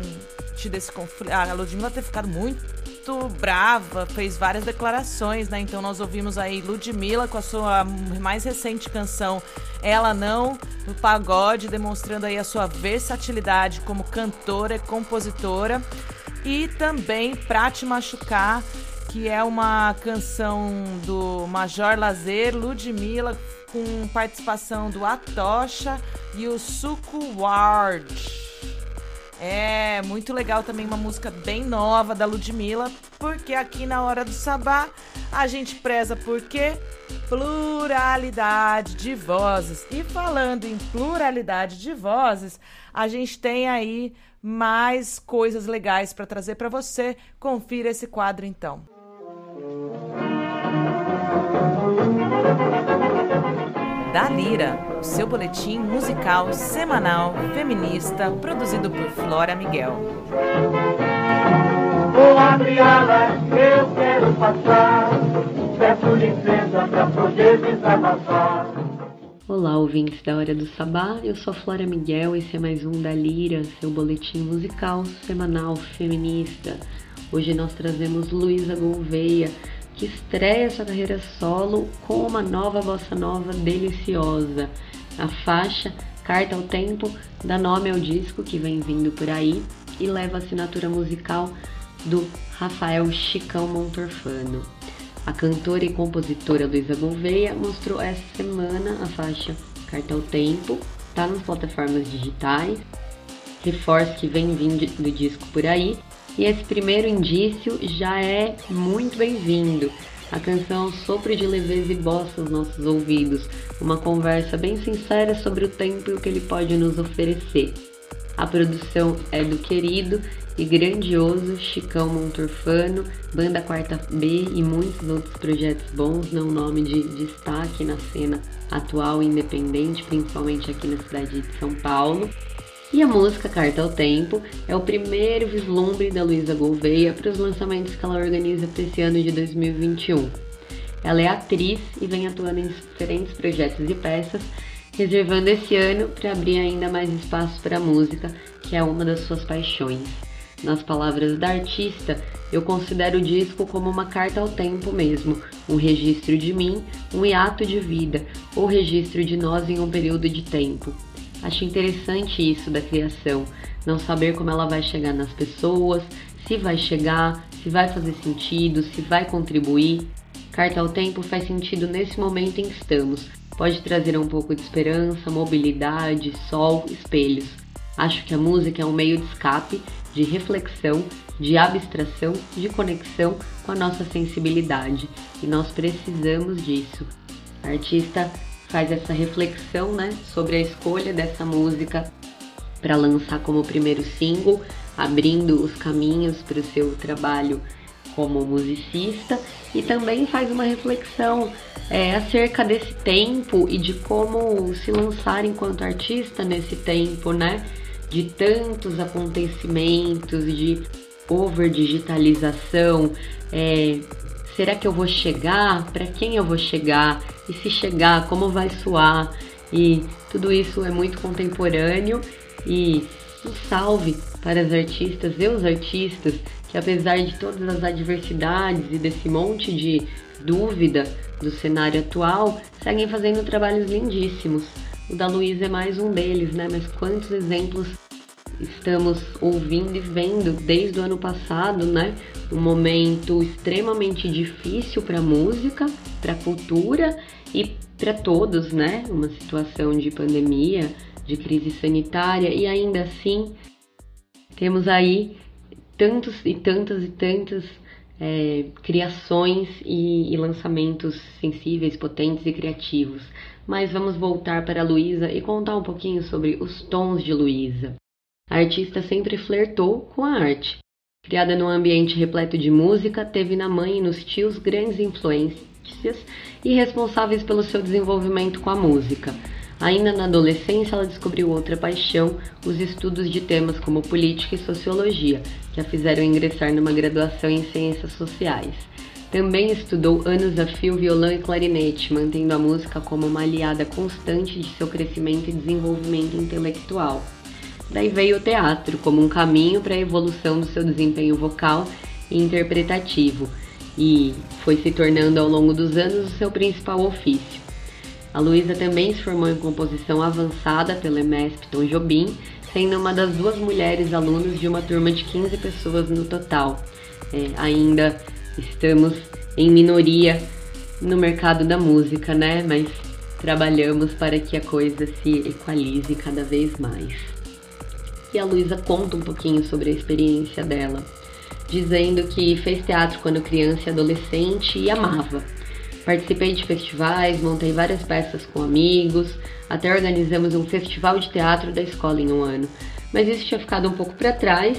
tido esse conflito. A Ludmilla ter ficado muito brava, fez várias declarações, né? Então nós ouvimos aí Ludmilla com a sua mais recente canção Ela Não, no pagode, demonstrando aí a sua versatilidade como cantora e compositora. e também Pra Te Machucar, que é uma canção do Major Lazer, Ludmilla, com participação do Atocha e o Suco Ward. É muito legal também uma música bem nova da Ludmilla, porque aqui na hora do sabá a gente preza por quê? Pluralidade de vozes. E falando em pluralidade de vozes, a gente tem aí mais coisas legais para trazer para você. Confira esse quadro então. Da Lira, o seu boletim musical semanal feminista produzido por Flora Miguel. Vou abrir alas, eu quero passar. Peço licença para poder desabafar. Olá, ouvintes da Hora do Sabá, eu sou Flora Miguel, esse é mais um da Lira, seu boletim musical semanal feminista. Hoje nós trazemos Luísa Gouveia, que estreia sua carreira solo com uma nova bossa nova deliciosa. A faixa Carta ao Tempo dá nome ao disco que vem vindo por aí e leva a assinatura musical do Rafael Chicão Montorfano. A cantora e compositora Luísa Gouveia mostrou essa semana a faixa Carta ao Tempo, tá nas plataformas digitais. Reforço que vem vindo do disco por aí e esse primeiro indício já é muito bem-vindo. A canção Sopro de Leveza e Bossa aos nossos ouvidos, uma conversa bem sincera sobre o tempo e o que ele pode nos oferecer. A produção é do querido e grandioso Chicão Montorfano, Banda Quarta B e muitos outros projetos bons, não nome de destaque na cena atual independente, principalmente aqui na cidade de São Paulo. E a música Carta ao Tempo é o primeiro vislumbre da Luísa Gouveia para os lançamentos que ela organiza para esse ano de 2021. Ela é atriz e vem atuando em diferentes projetos e peças, reservando esse ano para abrir ainda mais espaço para a música, que é uma das suas paixões. Nas palavras da artista, eu considero o disco como uma carta ao tempo mesmo, um registro de mim, um hiato de vida, ou registro de nós em um período de tempo. Acho interessante isso da criação, não saber como ela vai chegar nas pessoas, se vai chegar, se vai fazer sentido, se vai contribuir. Carta ao Tempo faz sentido nesse momento em que estamos. Pode trazer um pouco de esperança, mobilidade, sol, espelhos. Acho que a música é um meio de escape, de reflexão, de abstração, de conexão com a nossa sensibilidade e nós precisamos disso. Artista faz essa reflexão, né, sobre a escolha dessa música para lançar como primeiro single, abrindo os caminhos para o seu trabalho como musicista e também faz uma reflexão é, acerca desse tempo e de como se lançar enquanto artista nesse tempo, né? De tantos acontecimentos, de over digitalização, é, Será que eu vou chegar? Para quem eu vou chegar? E se chegar, como vai soar? E tudo isso é muito contemporâneo e um salve para as artistas e os artistas que apesar de todas as adversidades e desse monte de dúvida do cenário atual, seguem fazendo trabalhos lindíssimos. O da Luísa é mais um deles, né? Mas quantos exemplos estamos ouvindo e vendo desde o ano passado, né? Um momento extremamente difícil para a música, para a cultura e para todos, né? Uma situação de pandemia, de crise sanitária e ainda assim temos aí tantos e tantas e tantas é, criações e, e lançamentos sensíveis, potentes e criativos. Mas vamos voltar para Luísa e contar um pouquinho sobre os tons de Luísa. A artista sempre flertou com a arte. Criada num ambiente repleto de música, teve na mãe e nos tios grandes influências e responsáveis pelo seu desenvolvimento com a música. Ainda na adolescência, ela descobriu outra paixão, os estudos de temas como política e sociologia, que a fizeram ingressar numa graduação em ciências sociais. Também estudou anos a fio violão e clarinete, mantendo a música como uma aliada constante de seu crescimento e desenvolvimento intelectual. Daí veio o teatro como um caminho para a evolução do seu desempenho vocal e interpretativo, e foi se tornando ao longo dos anos o seu principal ofício. A Luísa também se formou em composição avançada pela EMESP Tom Jobim, sendo uma das duas mulheres alunas de uma turma de 15 pessoas no total. É, ainda estamos em minoria no mercado da música, né? Mas trabalhamos para que a coisa se equalize cada vez mais. E a Luísa conta um pouquinho sobre a experiência dela, dizendo que fez teatro quando criança e adolescente e amava. Participei de festivais, montei várias peças com amigos, até organizamos um festival de teatro da escola em um ano. Mas isso tinha ficado um pouco para trás.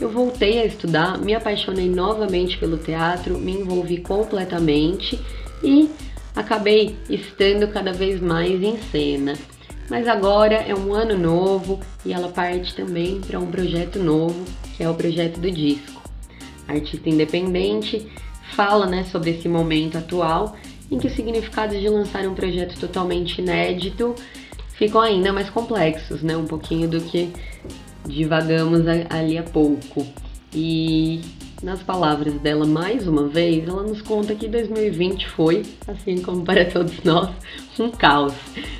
Eu voltei a estudar, me apaixonei novamente pelo teatro, me envolvi completamente e acabei estando cada vez mais em cena. Mas agora é um ano novo e ela parte também para um projeto novo, que é o projeto do disco. Artista independente, fala né, sobre esse momento atual em que os significados de lançar um projeto totalmente inédito ficam ainda mais complexos, né? Um pouquinho do que divagamos ali a pouco. E nas palavras dela, mais uma vez, ela nos conta que 2020 foi, assim como para todos nós, um caos.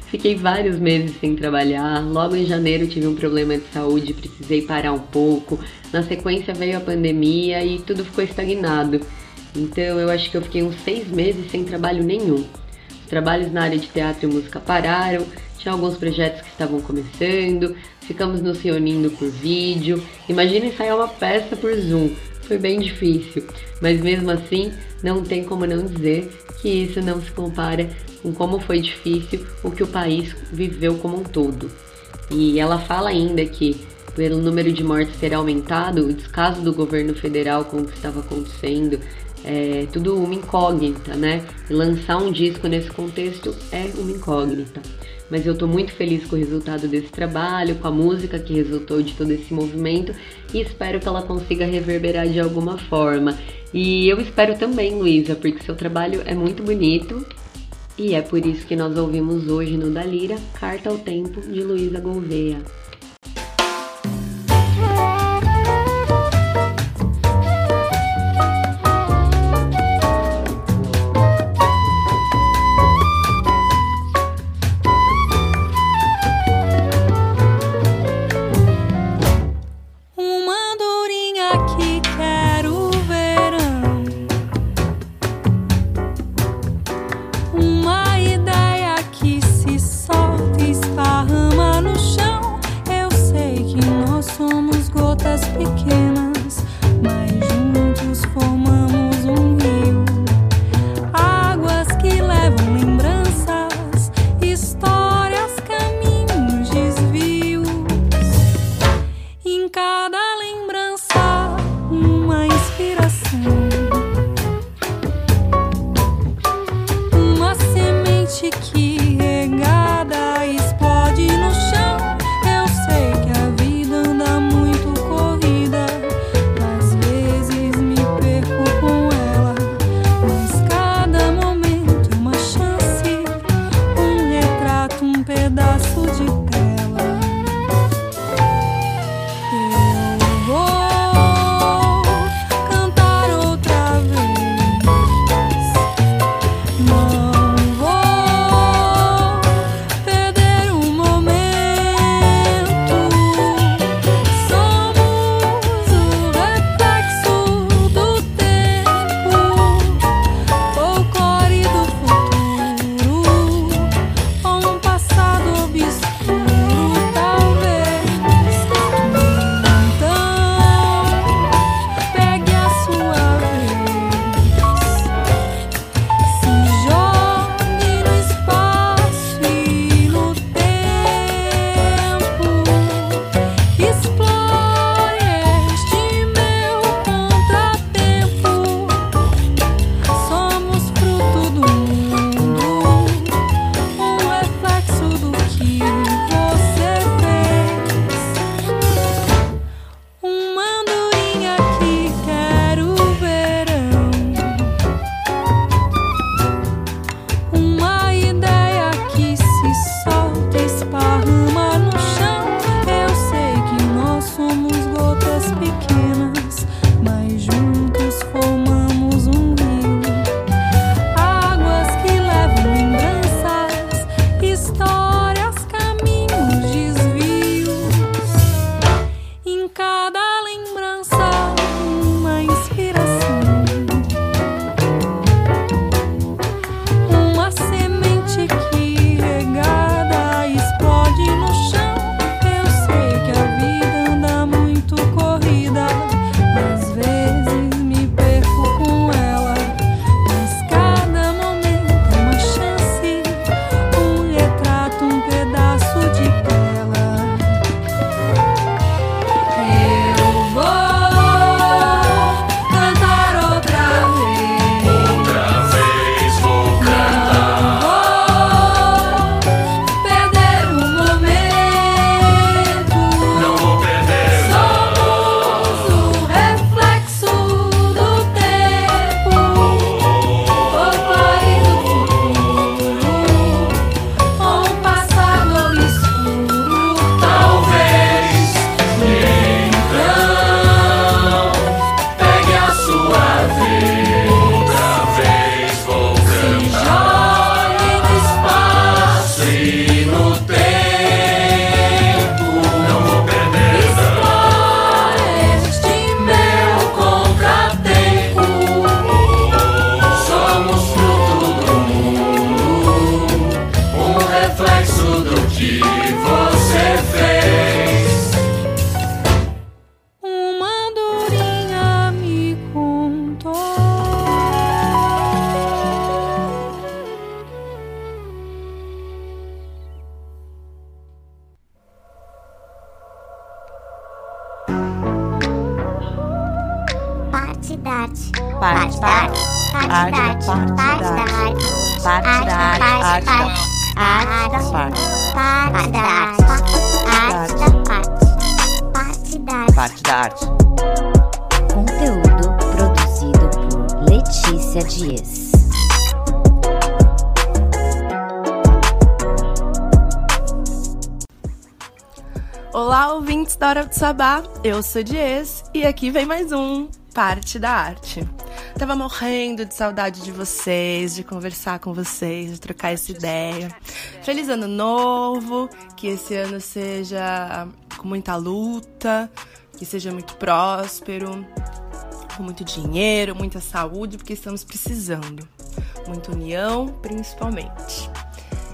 Fiquei vários meses sem trabalhar, logo em janeiro tive um problema de saúde, precisei parar um pouco. Na sequência veio a pandemia e tudo ficou estagnado. Então eu acho que eu fiquei uns seis meses sem trabalho nenhum. Os trabalhos na área de teatro e música pararam, tinha alguns projetos que estavam começando, ficamos nos reunindo por vídeo. Imagina ensaiar uma peça por Zoom. Foi bem difícil, mas mesmo assim não tem como não dizer que isso não se compara com como foi difícil o que o país viveu como um todo. E ela fala ainda que pelo número de mortes ter aumentado, o descaso do governo federal com o que estava acontecendo, é tudo uma incógnita, né? E lançar um disco nesse contexto é uma incógnita. Mas eu tô muito feliz com o resultado desse trabalho, com a música que resultou de todo esse movimento e espero que ela consiga reverberar de alguma forma. E eu espero também, Luísa, porque seu trabalho é muito bonito e é por isso que nós ouvimos hoje no Dalira Carta ao Tempo de Luísa Gouveia. Sabá. Eu sou Dias e aqui vem mais um Parte da Arte. Tava morrendo de saudade de vocês, de conversar com vocês, de trocar essa ideia. Feliz ano novo, que esse ano seja com muita luta, que seja muito próspero, com muito dinheiro, muita saúde, porque estamos precisando. Muita união, principalmente.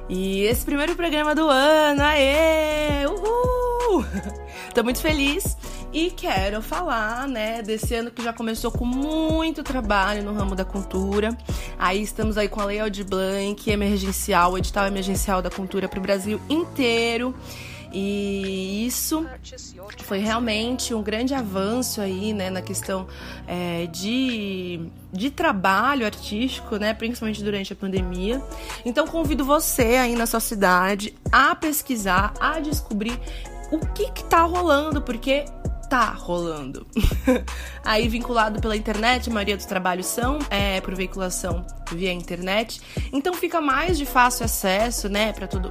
E esse primeiro programa do ano, aê! Uhul! Tô muito feliz e quero falar, né, desse ano que já começou com muito trabalho no ramo da cultura. Aí estamos aí com a Lei Aldir Blanc, emergencial, o edital emergencial da cultura para o Brasil inteiro. E isso foi realmente um grande avanço aí, né, na questão é, de, de trabalho artístico, né, principalmente durante a pandemia. Então convido você aí na sua cidade a pesquisar, a descobrir o que que tá rolando, porque tá rolando. Aí, vinculado pela internet, a maioria dos trabalhos são é, por veiculação via internet. Então, fica mais de fácil acesso, né, para todo,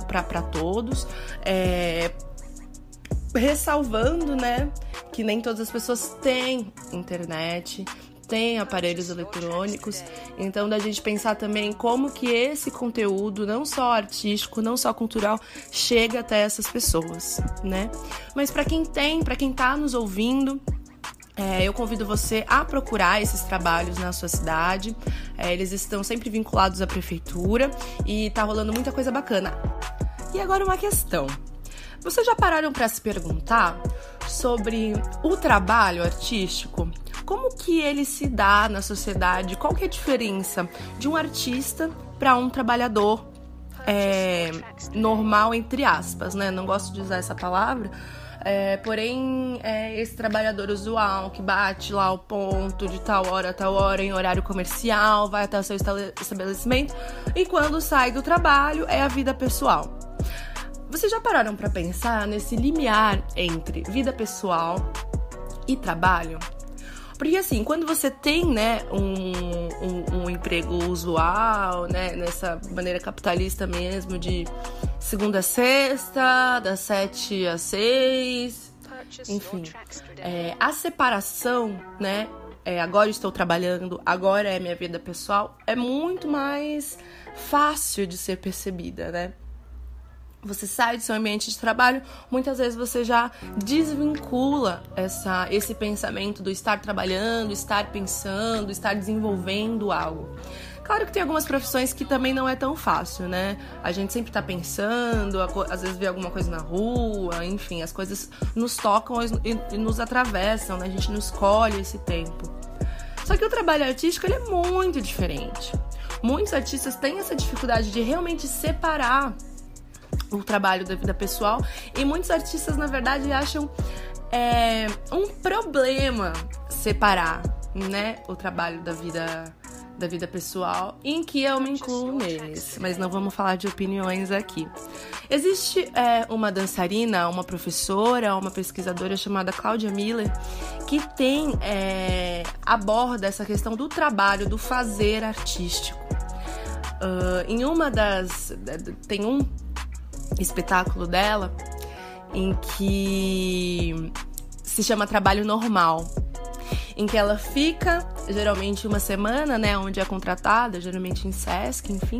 todos. É, ressalvando, né, que nem todas as pessoas têm internet tem aparelhos eletrônicos. Então, da gente pensar também como que esse conteúdo, não só artístico, não só cultural, chega até essas pessoas, né? Mas para quem tem, para quem tá nos ouvindo, é, eu convido você a procurar esses trabalhos na sua cidade. É, eles estão sempre vinculados à prefeitura e tá rolando muita coisa bacana. E agora uma questão. Vocês já pararam para se perguntar sobre o trabalho artístico? Como que ele se dá na sociedade? Qual que é a diferença de um artista para um trabalhador é, normal, entre aspas, né? Não gosto de usar essa palavra, é, porém, é esse trabalhador usual que bate lá o ponto de tal hora a tal hora em horário comercial, vai até o seu estabelecimento e quando sai do trabalho é a vida pessoal. Vocês já pararam para pensar nesse limiar entre vida pessoal e trabalho? Porque assim, quando você tem, né, um, um, um, emprego usual, né, nessa maneira capitalista mesmo, de segunda a sexta, das sete às seis, enfim, é, a separação, né, é, agora estou trabalhando, agora é minha vida pessoal, é muito mais fácil de ser percebida, né? Você sai do seu ambiente de trabalho, muitas vezes você já desvincula essa, esse pensamento do estar trabalhando, estar pensando, estar desenvolvendo algo. Claro que tem algumas profissões que também não é tão fácil, né? A gente sempre tá pensando, às vezes vê alguma coisa na rua, enfim, as coisas nos tocam e nos atravessam, né? A gente não escolhe esse tempo. Só que o trabalho artístico ele é muito diferente. Muitos artistas têm essa dificuldade de realmente separar o trabalho da vida pessoal. E muitos artistas, na verdade, acham é, um problema separar, né, o trabalho da vida da vida pessoal, em que eu me incluo neles, mas não vamos falar de opiniões aqui. Existe é, uma dançarina, uma professora, uma pesquisadora chamada Cláudia Miller, que tem é, aborda essa questão do trabalho, do fazer artístico. Uh, em uma das. Tem um espetáculo dela em que se chama Trabalho Normal, em que ela fica geralmente uma semana, né, onde é contratada, geralmente em Sesc, enfim,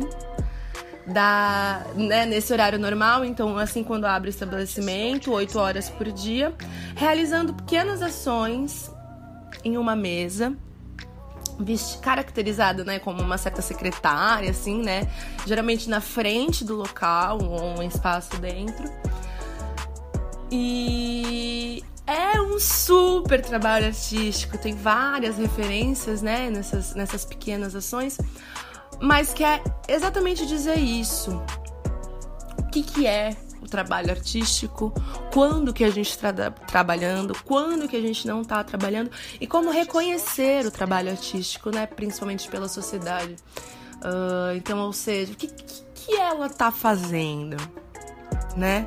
da, né, nesse horário normal, então assim quando abre o estabelecimento, 8 horas por dia, realizando pequenas ações em uma mesa caracterizada, né, como uma certa secretária, assim, né, geralmente na frente do local ou um espaço dentro. E é um super trabalho artístico, tem várias referências, né, nessas, nessas pequenas ações, mas quer exatamente dizer isso. O que, que é o trabalho artístico, quando que a gente está trabalhando, quando que a gente não está trabalhando e como reconhecer o trabalho artístico, né? Principalmente pela sociedade. Uh, então, ou seja, o que, que ela está fazendo, né?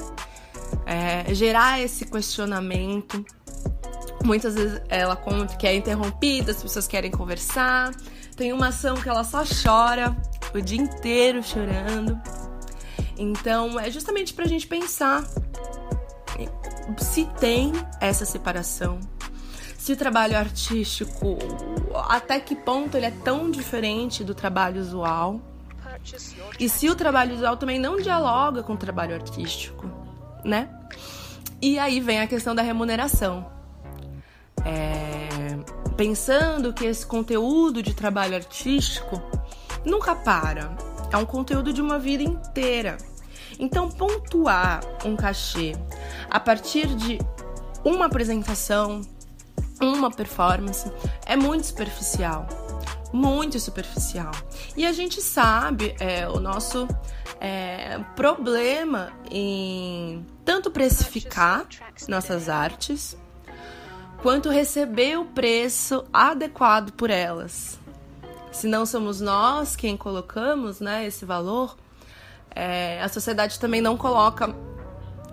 É, gerar esse questionamento. Muitas vezes ela conta que é interrompida, as pessoas querem conversar. Tem uma ação que ela só chora o dia inteiro chorando. Então, é justamente pra gente pensar se tem essa separação. Se o trabalho artístico, até que ponto ele é tão diferente do trabalho usual. E se o trabalho usual também não dialoga com o trabalho artístico, né? E aí vem a questão da remuneração. É, pensando que esse conteúdo de trabalho artístico nunca para. É um conteúdo de uma vida inteira. Então, pontuar um cachê a partir de uma apresentação, uma performance, é muito superficial. Muito superficial. E a gente sabe, é, o nosso é, problema em tanto precificar nossas artes, quanto receber o preço adequado por elas se não somos nós quem colocamos né, esse valor, é, a sociedade também não coloca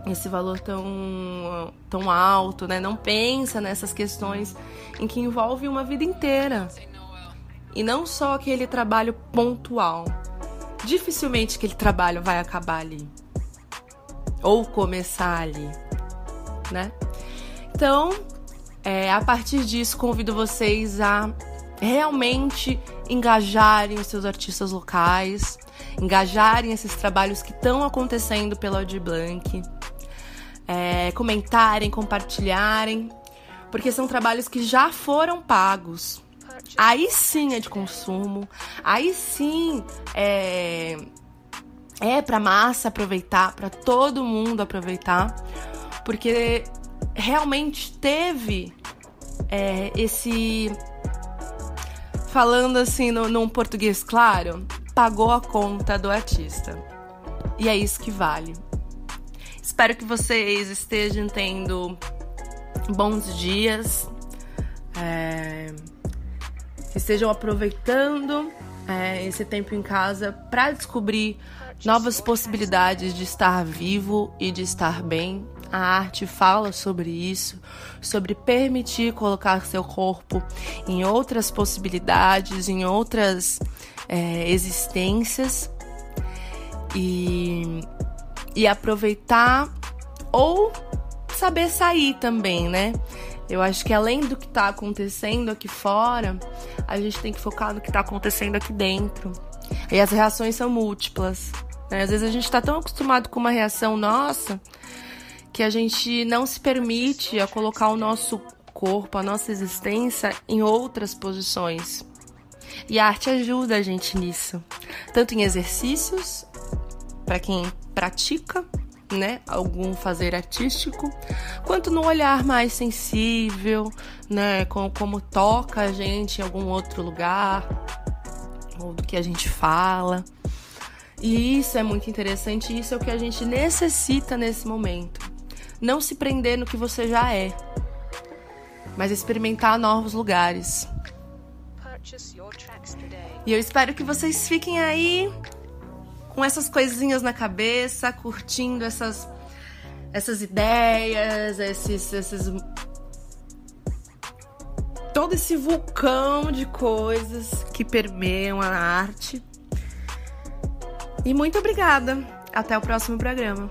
esse valor tão, tão alto, né? não pensa nessas questões em que envolve uma vida inteira. E não só aquele trabalho pontual. Dificilmente aquele trabalho vai acabar ali. Ou começar ali. Né? Então, é, a partir disso, convido vocês a realmente engajarem os seus artistas locais, engajarem esses trabalhos que estão acontecendo pela Audi Blanc, é, comentarem, compartilharem, porque são trabalhos que já foram pagos. Aí sim é de consumo, aí sim é, é para massa aproveitar, para todo mundo aproveitar, porque realmente teve é, esse falando assim no, num português claro, pagou a conta do artista. E é isso que vale. Espero que vocês estejam tendo bons dias, é, estejam aproveitando é, esse tempo em casa para descobrir novas possibilidades de estar vivo e de estar bem a arte fala sobre isso, sobre permitir colocar seu corpo em outras possibilidades, em outras é, existências e, e aproveitar ou saber sair também, né? Eu acho que além do que está acontecendo aqui fora, a gente tem que focar no que está acontecendo aqui dentro. E as reações são múltiplas. Né? Às vezes a gente está tão acostumado com uma reação nossa que a gente não se permite a colocar o nosso corpo, a nossa existência em outras posições. E a arte ajuda a gente nisso, tanto em exercícios para quem pratica, né, algum fazer artístico, quanto no olhar mais sensível, né, como, como toca a gente em algum outro lugar, ou do que a gente fala. E isso é muito interessante, isso é o que a gente necessita nesse momento não se prender no que você já é, mas experimentar novos lugares. E eu espero que vocês fiquem aí com essas coisinhas na cabeça, curtindo essas essas ideias, esses esses todo esse vulcão de coisas que permeiam a arte. E muito obrigada. Até o próximo programa.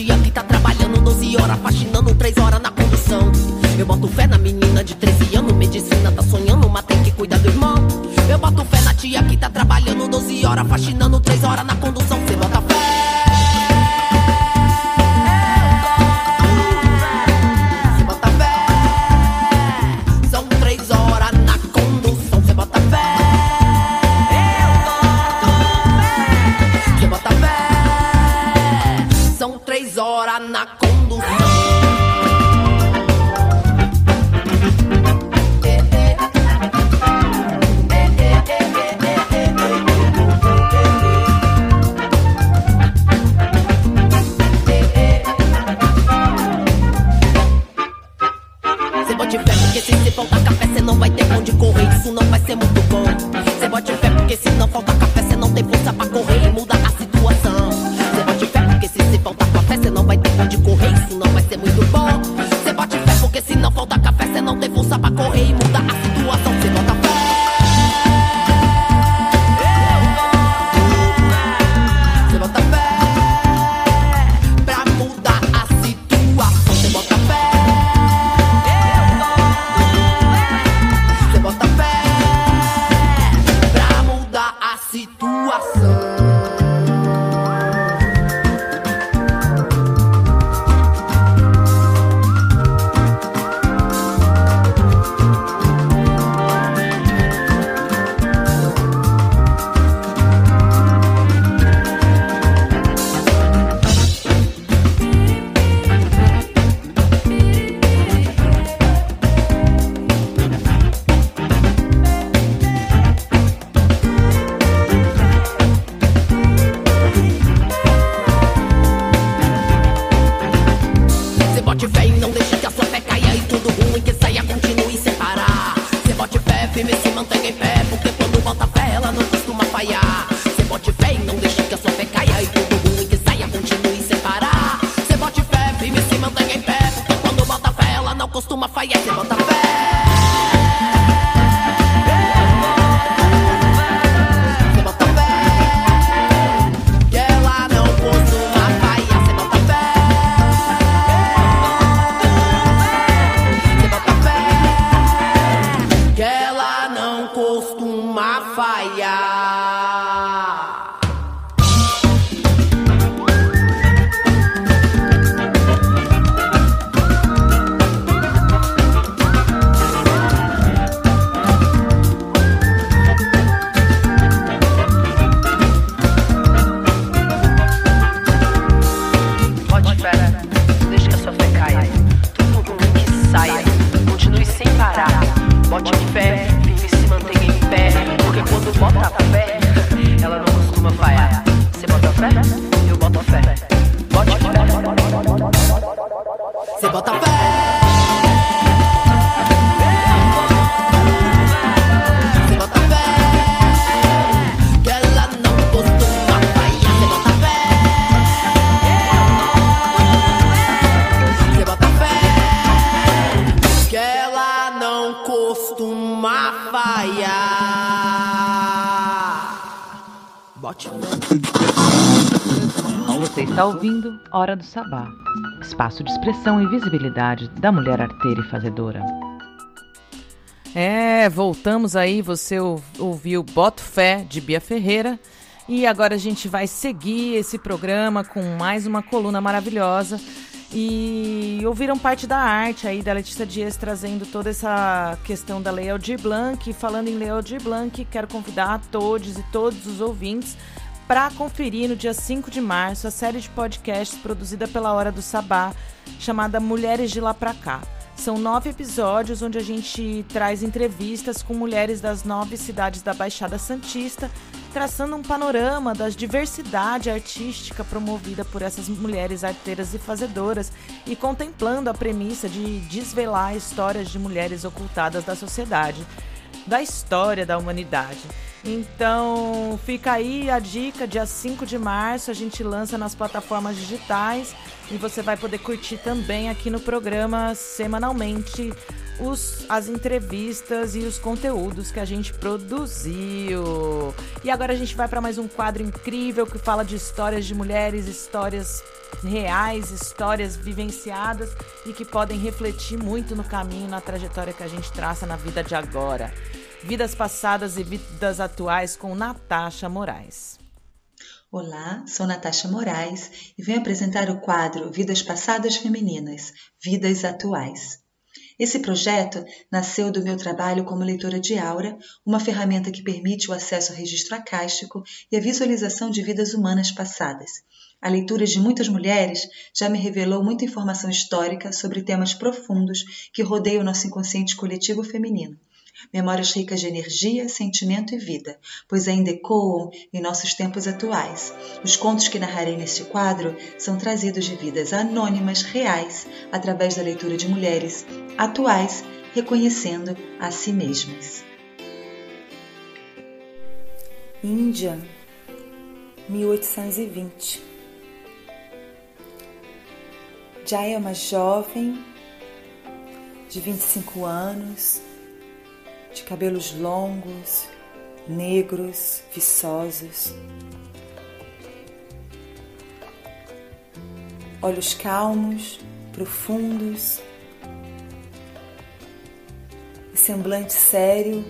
Tia que tá trabalhando 12 horas, faxinando 3 horas na condução. Eu boto fé na menina de 13 anos, medicina tá sonhando, mas tem que cuidar do irmão. Eu boto fé na tia que tá trabalhando 12 horas, faxinando 3 horas na condução. Cê Hora do Sabá, espaço de expressão e visibilidade da mulher arteira e fazedora. É, voltamos aí, você ou- ouviu Boto Fé, de Bia Ferreira, e agora a gente vai seguir esse programa com mais uma coluna maravilhosa. E ouviram parte da arte aí da Letícia Dias trazendo toda essa questão da Lei Aldir Blanc. E falando em Lei Aldir Blanc, quero convidar a todos e todos os ouvintes para conferir no dia 5 de março a série de podcasts produzida pela Hora do Sabá, chamada Mulheres de Lá Pra Cá. São nove episódios onde a gente traz entrevistas com mulheres das nove cidades da Baixada Santista, traçando um panorama da diversidade artística promovida por essas mulheres arteiras e fazedoras e contemplando a premissa de desvelar histórias de mulheres ocultadas da sociedade, da história da humanidade. Então, fica aí a dica, dia 5 de março a gente lança nas plataformas digitais e você vai poder curtir também aqui no programa semanalmente os, as entrevistas e os conteúdos que a gente produziu. E agora a gente vai para mais um quadro incrível que fala de histórias de mulheres, histórias reais, histórias vivenciadas e que podem refletir muito no caminho, na trajetória que a gente traça na vida de agora. Vidas passadas e vidas atuais com Natasha Moraes. Olá, sou Natasha Moraes e venho apresentar o quadro Vidas Passadas Femininas, Vidas Atuais. Esse projeto nasceu do meu trabalho como leitora de aura, uma ferramenta que permite o acesso ao registro acástico e a visualização de vidas humanas passadas. A leitura de muitas mulheres já me revelou muita informação histórica sobre temas profundos que rodeiam o nosso inconsciente coletivo feminino memórias ricas de energia, sentimento e vida, pois ainda ecoam em nossos tempos atuais. Os contos que narrarei neste quadro são trazidos de vidas anônimas, reais, através da leitura de mulheres atuais, reconhecendo a si mesmas. Índia, 1820. Jaya é uma jovem de 25 anos, de cabelos longos, negros, viçosos. Olhos calmos, profundos, semblante sério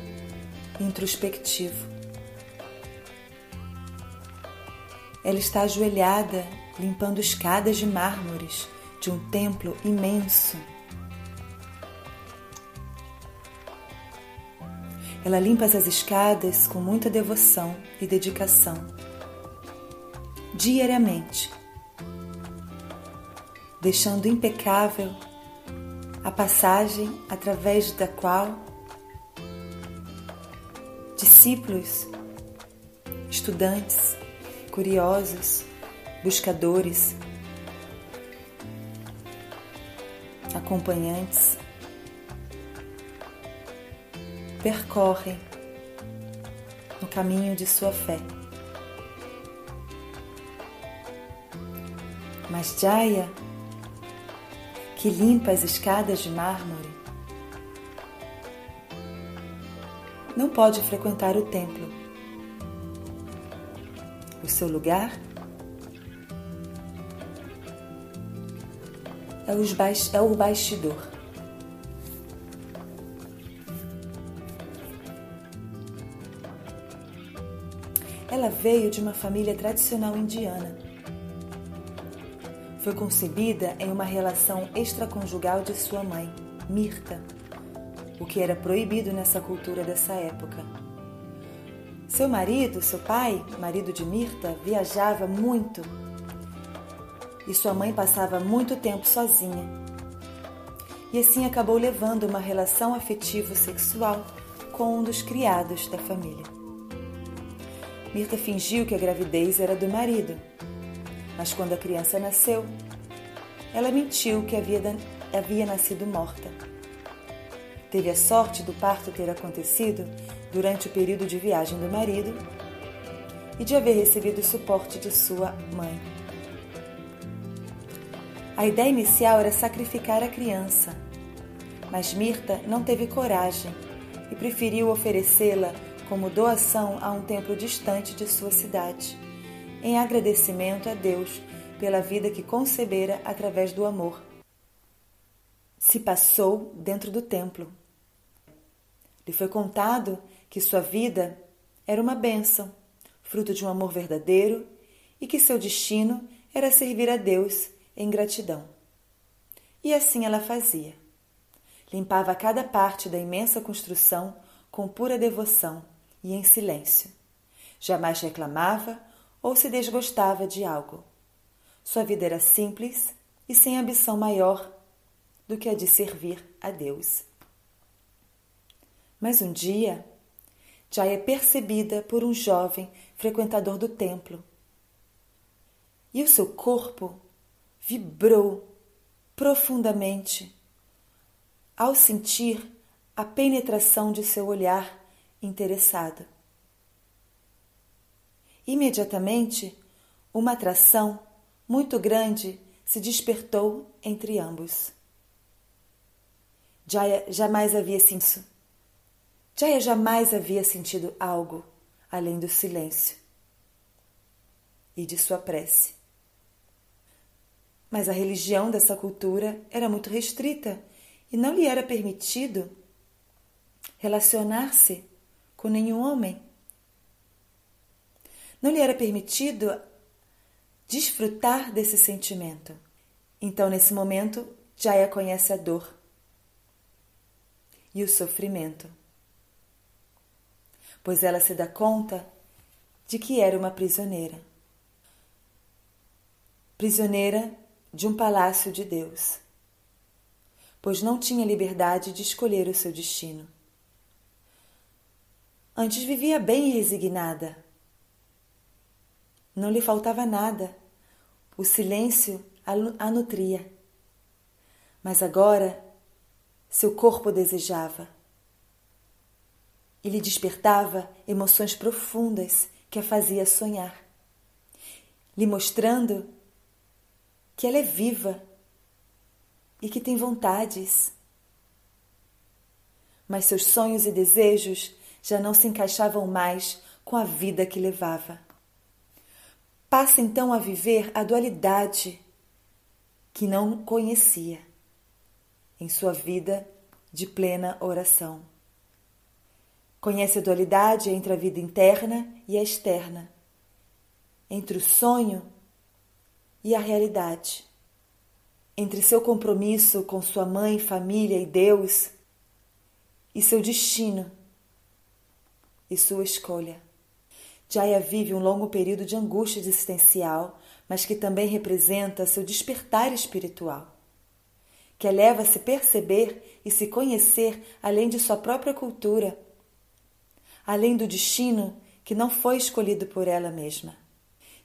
e introspectivo. Ela está ajoelhada, limpando escadas de mármores de um templo imenso Ela limpa as escadas com muita devoção e dedicação. Diariamente, deixando impecável a passagem através da qual discípulos, estudantes, curiosos, buscadores, acompanhantes percorrem no caminho de sua fé. Mas Jaya, que limpa as escadas de mármore, não pode frequentar o templo. O seu lugar é o bastidor. Ela veio de uma família tradicional indiana. Foi concebida em uma relação extraconjugal de sua mãe, Mirta, o que era proibido nessa cultura dessa época. Seu marido, seu pai, marido de Mirta, viajava muito e sua mãe passava muito tempo sozinha. E assim acabou levando uma relação afetivo-sexual com um dos criados da família. Mirta fingiu que a gravidez era do marido, mas quando a criança nasceu, ela mentiu que havia, havia nascido morta. Teve a sorte do parto ter acontecido durante o período de viagem do marido e de haver recebido o suporte de sua mãe. A ideia inicial era sacrificar a criança, mas Mirta não teve coragem e preferiu oferecê-la como doação a um templo distante de sua cidade, em agradecimento a Deus pela vida que concebera através do amor. Se passou dentro do templo. Lhe foi contado que sua vida era uma bênção, fruto de um amor verdadeiro e que seu destino era servir a Deus em gratidão. E assim ela fazia. Limpava cada parte da imensa construção com pura devoção e em silêncio. Jamais reclamava ou se desgostava de algo. Sua vida era simples e sem ambição maior do que a de servir a Deus. Mas um dia, já é percebida por um jovem frequentador do templo. E o seu corpo vibrou profundamente ao sentir a penetração de seu olhar interessada. Imediatamente, uma atração muito grande se despertou entre ambos. Jaya jamais havia sentido. Jaya jamais havia sentido algo além do silêncio e de sua prece. Mas a religião dessa cultura era muito restrita e não lhe era permitido relacionar-se com nenhum homem. Não lhe era permitido desfrutar desse sentimento. Então, nesse momento, Jaya conhece a dor e o sofrimento, pois ela se dá conta de que era uma prisioneira. Prisioneira de um palácio de Deus, pois não tinha liberdade de escolher o seu destino. Antes vivia bem resignada. Não lhe faltava nada. O silêncio a nutria. Mas agora seu corpo desejava. E lhe despertava emoções profundas que a fazia sonhar, lhe mostrando que ela é viva e que tem vontades. Mas seus sonhos e desejos já não se encaixavam mais com a vida que levava. Passa então a viver a dualidade que não conhecia em sua vida de plena oração. Conhece a dualidade entre a vida interna e a externa, entre o sonho e a realidade, entre seu compromisso com sua mãe, família e Deus e seu destino e sua escolha. Jaya vive um longo período de angústia existencial, mas que também representa seu despertar espiritual, que a leva a se perceber e se conhecer além de sua própria cultura, além do destino que não foi escolhido por ela mesma,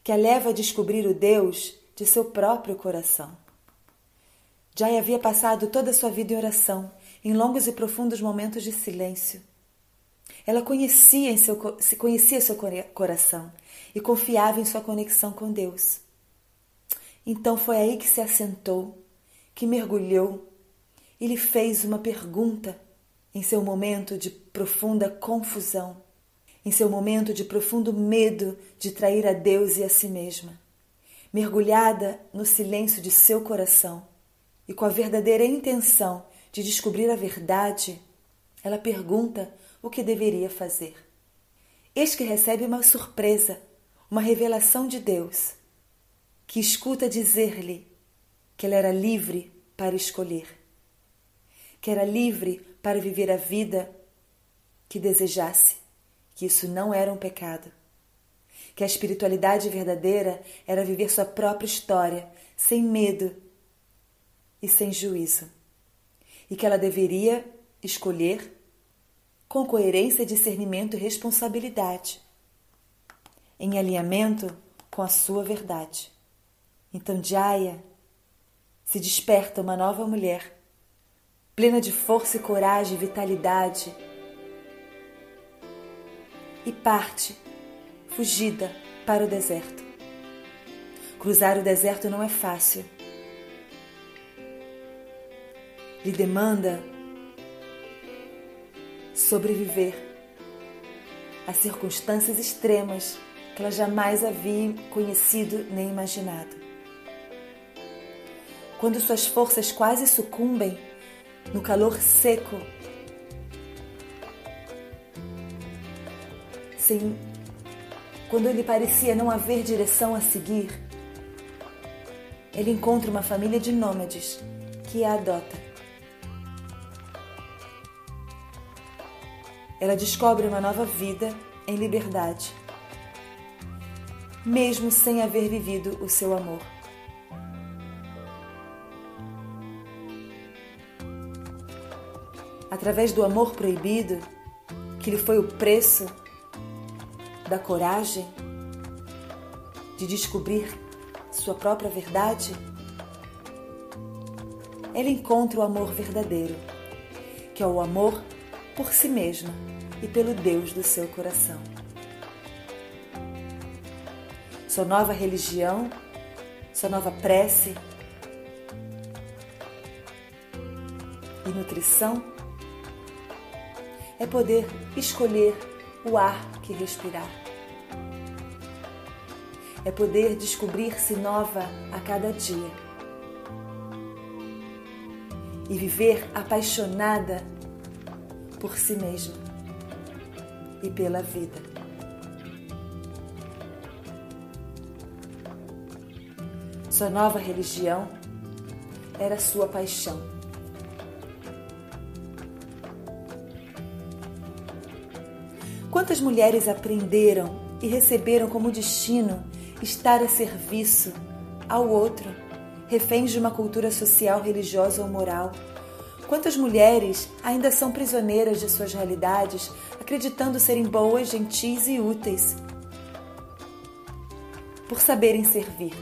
que a leva a descobrir o Deus de seu próprio coração. Jaya havia passado toda a sua vida em oração, em longos e profundos momentos de silêncio ela conhecia, em seu, conhecia seu coração e confiava em sua conexão com Deus. Então foi aí que se assentou, que mergulhou e lhe fez uma pergunta em seu momento de profunda confusão, em seu momento de profundo medo de trair a Deus e a si mesma. Mergulhada no silêncio de seu coração e com a verdadeira intenção de descobrir a verdade, ela pergunta o que deveria fazer. Eis que recebe uma surpresa, uma revelação de Deus, que escuta dizer-lhe que ela era livre para escolher, que era livre para viver a vida que desejasse, que isso não era um pecado, que a espiritualidade verdadeira era viver sua própria história, sem medo e sem juízo, e que ela deveria escolher com coerência, discernimento e responsabilidade, em alinhamento com a sua verdade. Então Jaya se desperta uma nova mulher, plena de força e coragem e vitalidade, e parte, fugida, para o deserto. Cruzar o deserto não é fácil. Lhe demanda sobreviver a circunstâncias extremas que ela jamais havia conhecido nem imaginado. Quando suas forças quase sucumbem no calor seco, sem, quando ele parecia não haver direção a seguir, ele encontra uma família de nômades que a adota. Ela descobre uma nova vida em liberdade, mesmo sem haver vivido o seu amor. Através do amor proibido, que lhe foi o preço da coragem de descobrir sua própria verdade, ela encontra o amor verdadeiro, que é o amor por si mesma e pelo Deus do seu coração. Sua nova religião, sua nova prece, e nutrição é poder escolher o ar que respirar. É poder descobrir-se nova a cada dia. E viver apaixonada por si mesma e pela vida. Sua nova religião era sua paixão. Quantas mulheres aprenderam e receberam como destino estar a serviço ao outro, reféns de uma cultura social, religiosa ou moral? Quantas mulheres ainda são prisioneiras de suas realidades, acreditando serem boas, gentis e úteis, por saberem servir?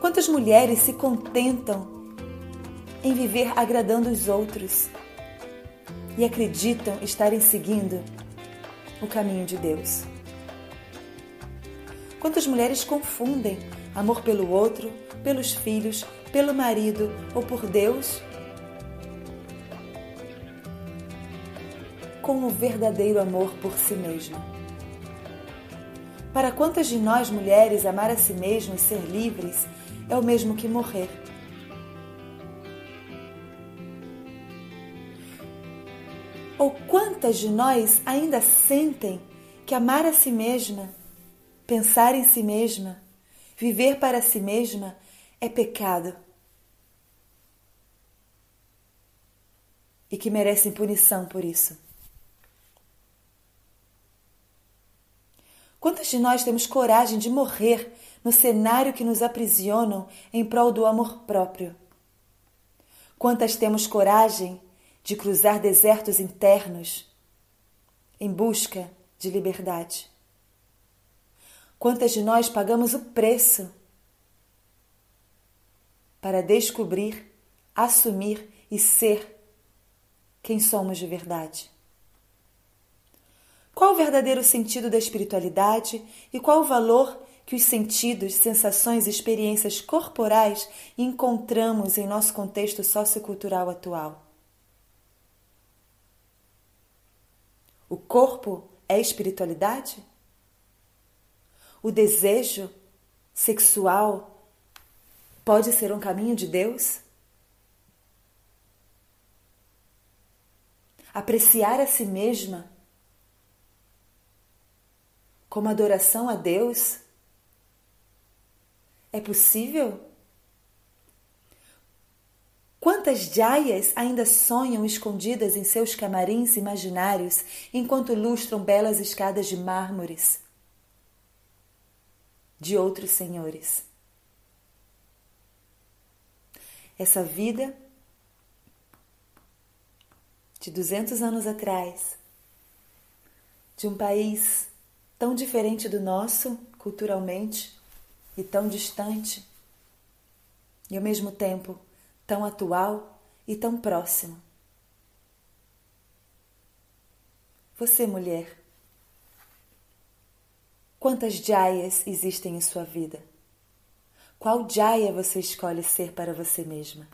Quantas mulheres se contentam em viver agradando os outros e acreditam estarem seguindo o caminho de Deus? Quantas mulheres confundem amor pelo outro, pelos filhos, pelo marido ou por Deus com o verdadeiro amor por si mesma? Para quantas de nós mulheres amar a si mesmo e ser livres é o mesmo que morrer? Ou quantas de nós ainda sentem que amar a si mesma, pensar em si mesma, viver para si mesma é pecado? E que merecem punição por isso? Quantas de nós temos coragem de morrer no cenário que nos aprisionam em prol do amor próprio? Quantas temos coragem de cruzar desertos internos em busca de liberdade? Quantas de nós pagamos o preço para descobrir, assumir e ser quem somos de verdade? Qual o verdadeiro sentido da espiritualidade e qual o valor que os sentidos, sensações e experiências corporais encontramos em nosso contexto sociocultural atual? O corpo é espiritualidade? O desejo sexual pode ser um caminho de Deus? Apreciar a si mesma como adoração a Deus? É possível? Quantas jaias ainda sonham escondidas em seus camarins imaginários enquanto lustram belas escadas de mármores de outros senhores? Essa vida de 200 anos atrás, de um país tão diferente do nosso culturalmente e tão distante, e ao mesmo tempo tão atual e tão próximo. Você, mulher, quantas jaias existem em sua vida? Qual jaya você escolhe ser para você mesma?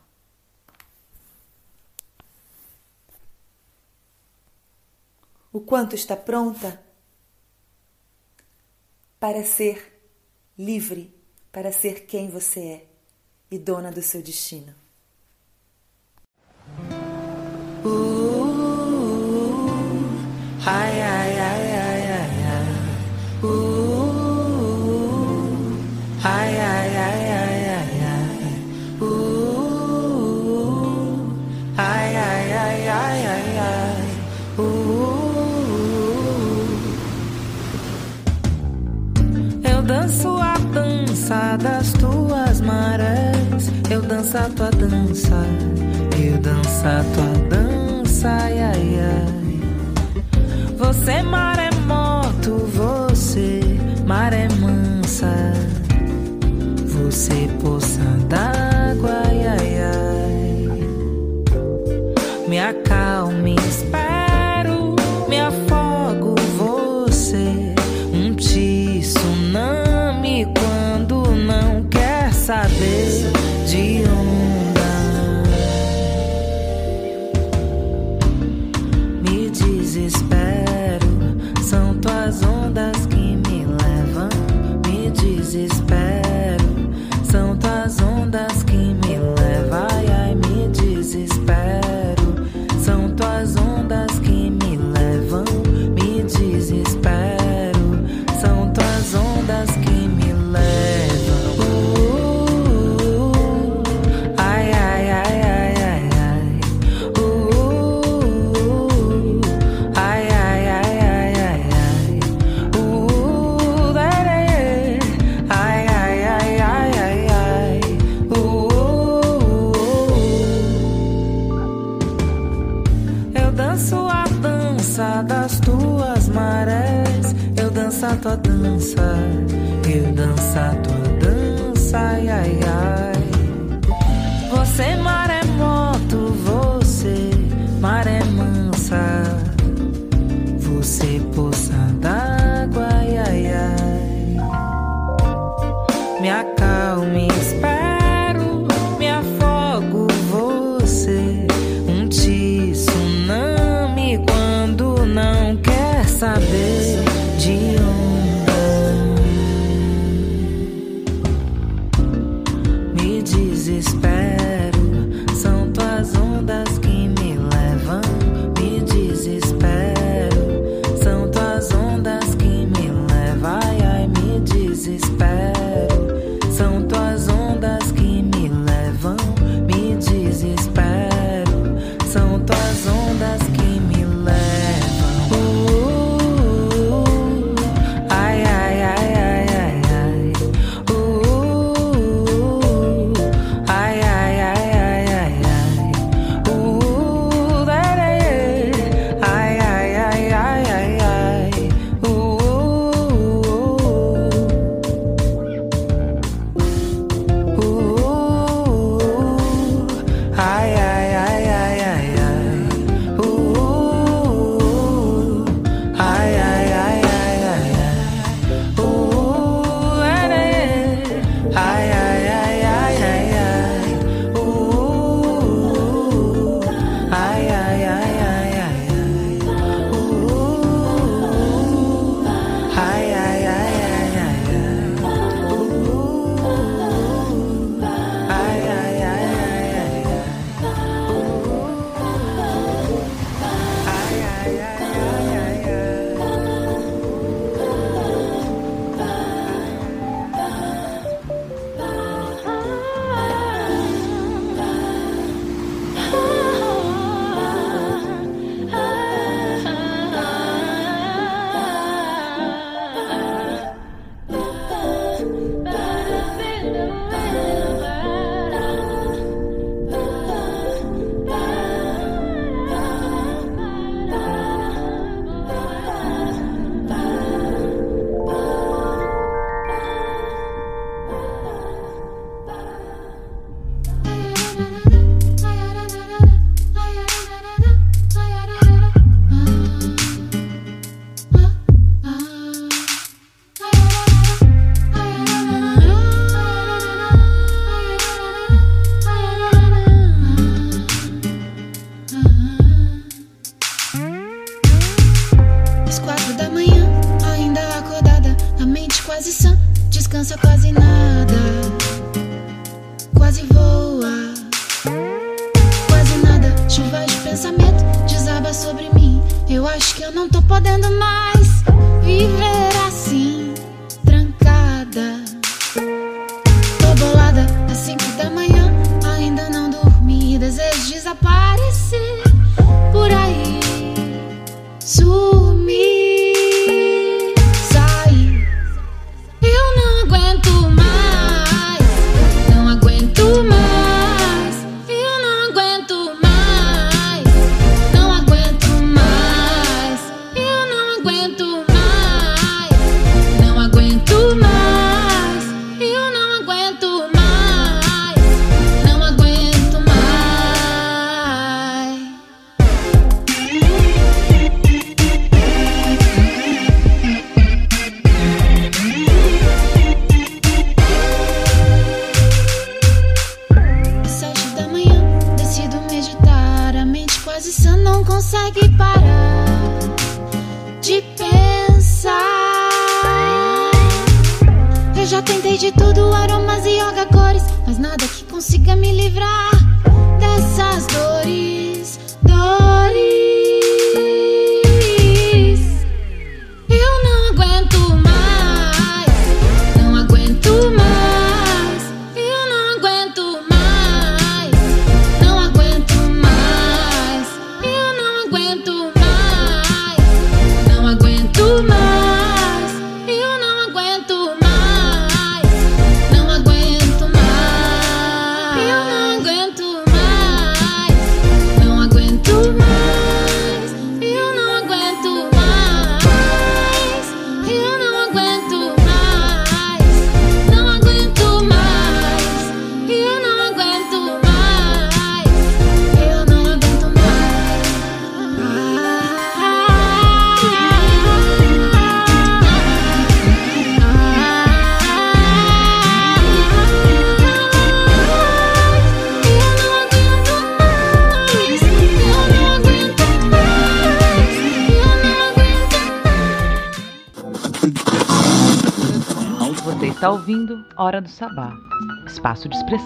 O quanto está pronta para ser livre, para ser quem você é e dona do seu destino. Uh, das tuas marés. Eu danço a tua dança. Eu danço a tua dança, ai, ai, ai. Você maremoto,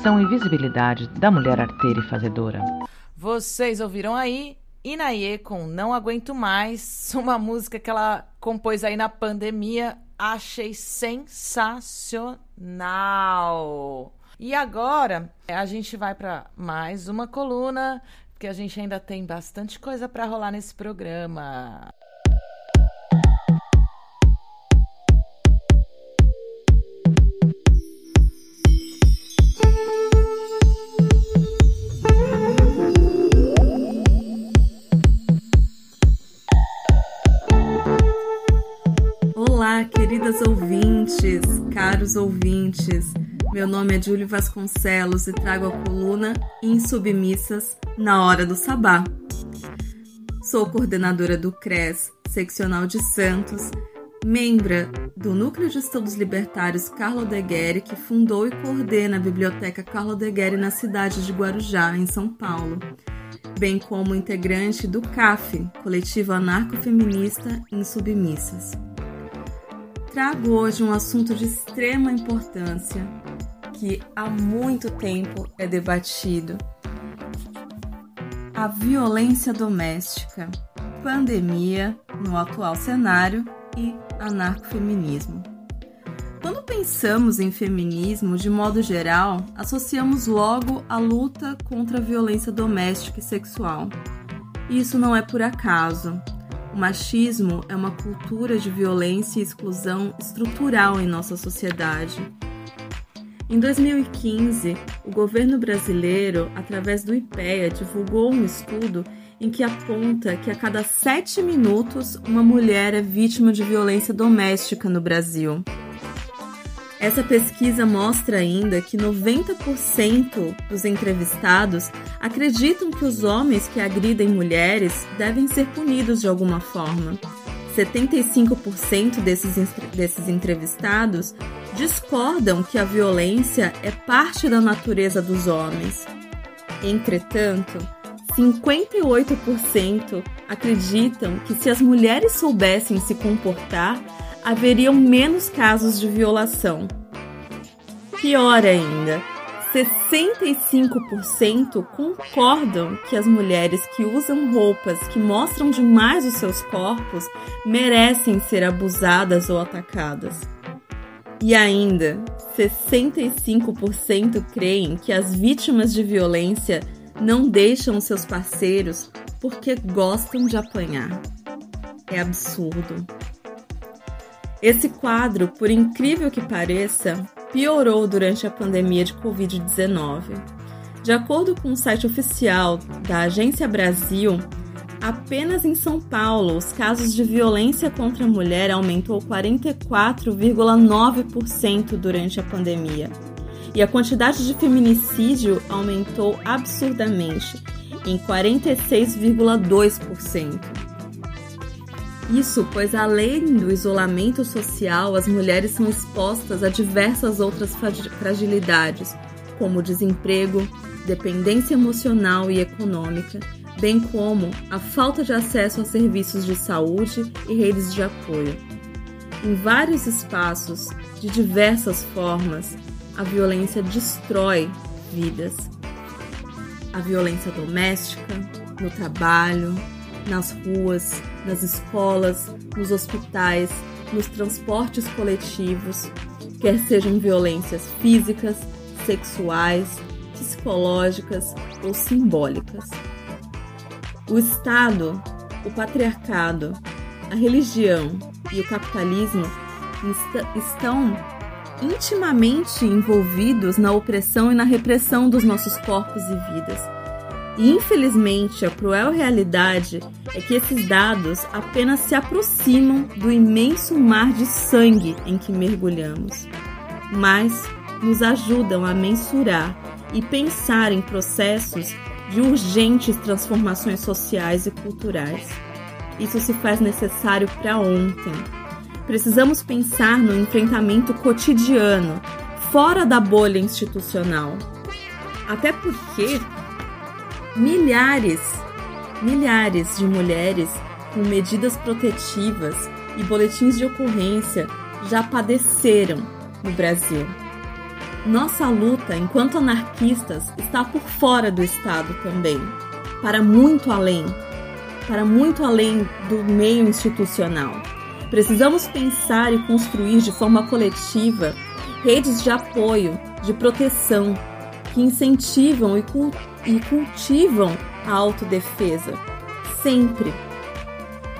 e visibilidade da mulher arteira e fazedora. Vocês ouviram aí Inaê com Não Aguento Mais, uma música que ela compôs aí na pandemia. Achei sensacional. E agora a gente vai para mais uma coluna, porque a gente ainda tem bastante coisa para rolar nesse programa. Caros ouvintes. Meu nome é Júlio Vasconcelos e trago a coluna Insubmissas na Hora do Sabá. Sou coordenadora do CRES, seccional de Santos, membra do Núcleo de Estudos Libertários Carlo Degueri, que fundou e coordena a Biblioteca Carlo Degueri na cidade de Guarujá, em São Paulo, bem como integrante do CAF, Coletivo Anarcofeminista Insubmissas trago hoje um assunto de extrema importância que há muito tempo é debatido: a violência doméstica, pandemia no atual cenário e anarcofeminismo. Quando pensamos em feminismo, de modo geral, associamos logo a luta contra a violência doméstica e sexual. Isso não é por acaso. O machismo é uma cultura de violência e exclusão estrutural em nossa sociedade. Em 2015, o governo brasileiro, através do IPEA, divulgou um estudo em que aponta que a cada sete minutos uma mulher é vítima de violência doméstica no Brasil. Essa pesquisa mostra ainda que 90% dos entrevistados acreditam que os homens que agridem mulheres devem ser punidos de alguma forma. 75% desses, desses entrevistados discordam que a violência é parte da natureza dos homens. Entretanto, 58% acreditam que se as mulheres soubessem se comportar, haveriam menos casos de violação. Pior ainda, 65% concordam que as mulheres que usam roupas que mostram demais os seus corpos merecem ser abusadas ou atacadas. E ainda, 65% creem que as vítimas de violência não deixam seus parceiros porque gostam de apanhar. É absurdo. Esse quadro, por incrível que pareça, piorou durante a pandemia de Covid-19. De acordo com o site oficial da Agência Brasil, apenas em São Paulo os casos de violência contra a mulher aumentou 44,9% durante a pandemia. E a quantidade de feminicídio aumentou absurdamente, em 46,2%. Isso, pois além do isolamento social, as mulheres são expostas a diversas outras fragilidades, como desemprego, dependência emocional e econômica, bem como a falta de acesso a serviços de saúde e redes de apoio. Em vários espaços, de diversas formas, a violência destrói vidas. A violência doméstica, no trabalho, nas ruas, nas escolas, nos hospitais, nos transportes coletivos, quer sejam violências físicas, sexuais, psicológicas ou simbólicas. O Estado, o patriarcado, a religião e o capitalismo estão intimamente envolvidos na opressão e na repressão dos nossos corpos e vidas e infelizmente, a cruel realidade é que esses dados apenas se aproximam do imenso mar de sangue em que mergulhamos, mas nos ajudam a mensurar e pensar em processos de urgentes transformações sociais e culturais. Isso se faz necessário para ontem. Precisamos pensar no enfrentamento cotidiano, fora da bolha institucional. Até porque milhares, milhares de mulheres com medidas protetivas e boletins de ocorrência já padeceram no Brasil. Nossa luta enquanto anarquistas está por fora do Estado também, para muito além, para muito além do meio institucional. Precisamos pensar e construir de forma coletiva redes de apoio, de proteção, que incentivam e, cul e cultivam a autodefesa. Sempre.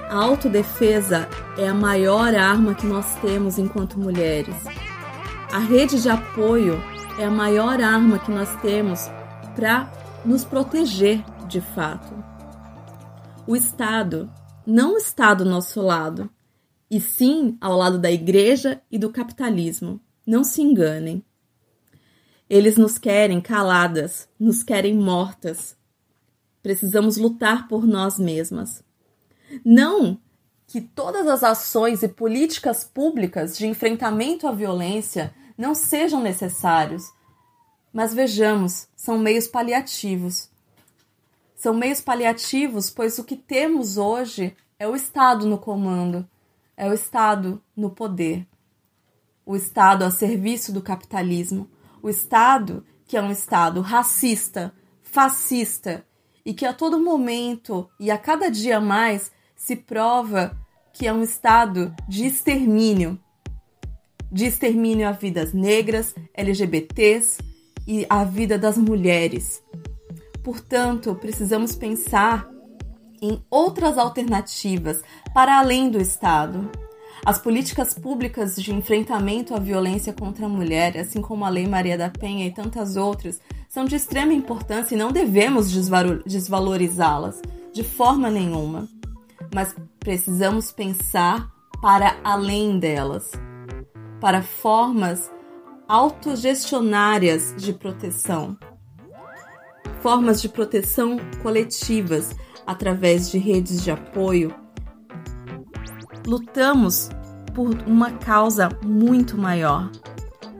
A autodefesa é a maior arma que nós temos enquanto mulheres. A rede de apoio é a maior arma que nós temos para nos proteger de fato. O Estado não está do nosso lado, e sim ao lado da igreja e do capitalismo. Não se enganem. Eles nos querem caladas, nos querem mortas. Precisamos lutar por nós mesmas. Não que todas as ações e políticas públicas de enfrentamento à violência não sejam necessários, mas vejamos, são meios paliativos. São meios paliativos, pois o que temos hoje é o Estado no comando, é o Estado no poder. O Estado a serviço do capitalismo, o Estado que é um Estado racista, fascista e que a todo momento e a cada dia mais se prova que é um Estado de extermínio de extermínio a vidas negras, LGBTs e a vida das mulheres. Portanto, precisamos pensar em outras alternativas para além do Estado. As políticas públicas de enfrentamento à violência contra a mulher, assim como a Lei Maria da Penha e tantas outras, são de extrema importância e não devemos desvalorizá-las de forma nenhuma. Mas precisamos pensar para além delas, para formas autogestionárias de proteção, formas de proteção coletivas através de redes de apoio. Lutamos por uma causa muito maior,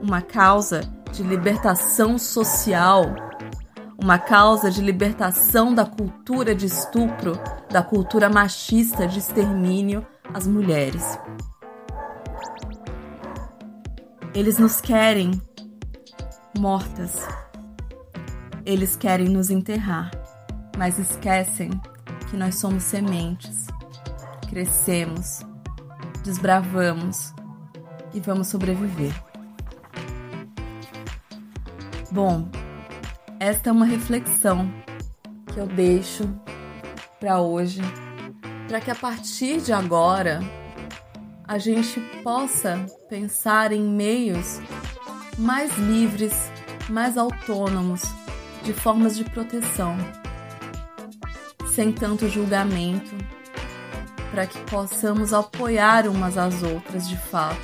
uma causa de libertação social, uma causa de libertação da cultura de estupro, da cultura machista de extermínio às mulheres. Eles nos querem mortas. Eles querem nos enterrar, mas esquecem que nós somos sementes. Crescemos, desbravamos e vamos sobreviver. Bom, esta é uma reflexão que eu deixo para hoje, para que a partir de agora a gente possa pensar em meios mais livres, mais autônomos, de formas de proteção, sem tanto julgamento, para que possamos apoiar umas às outras de fato,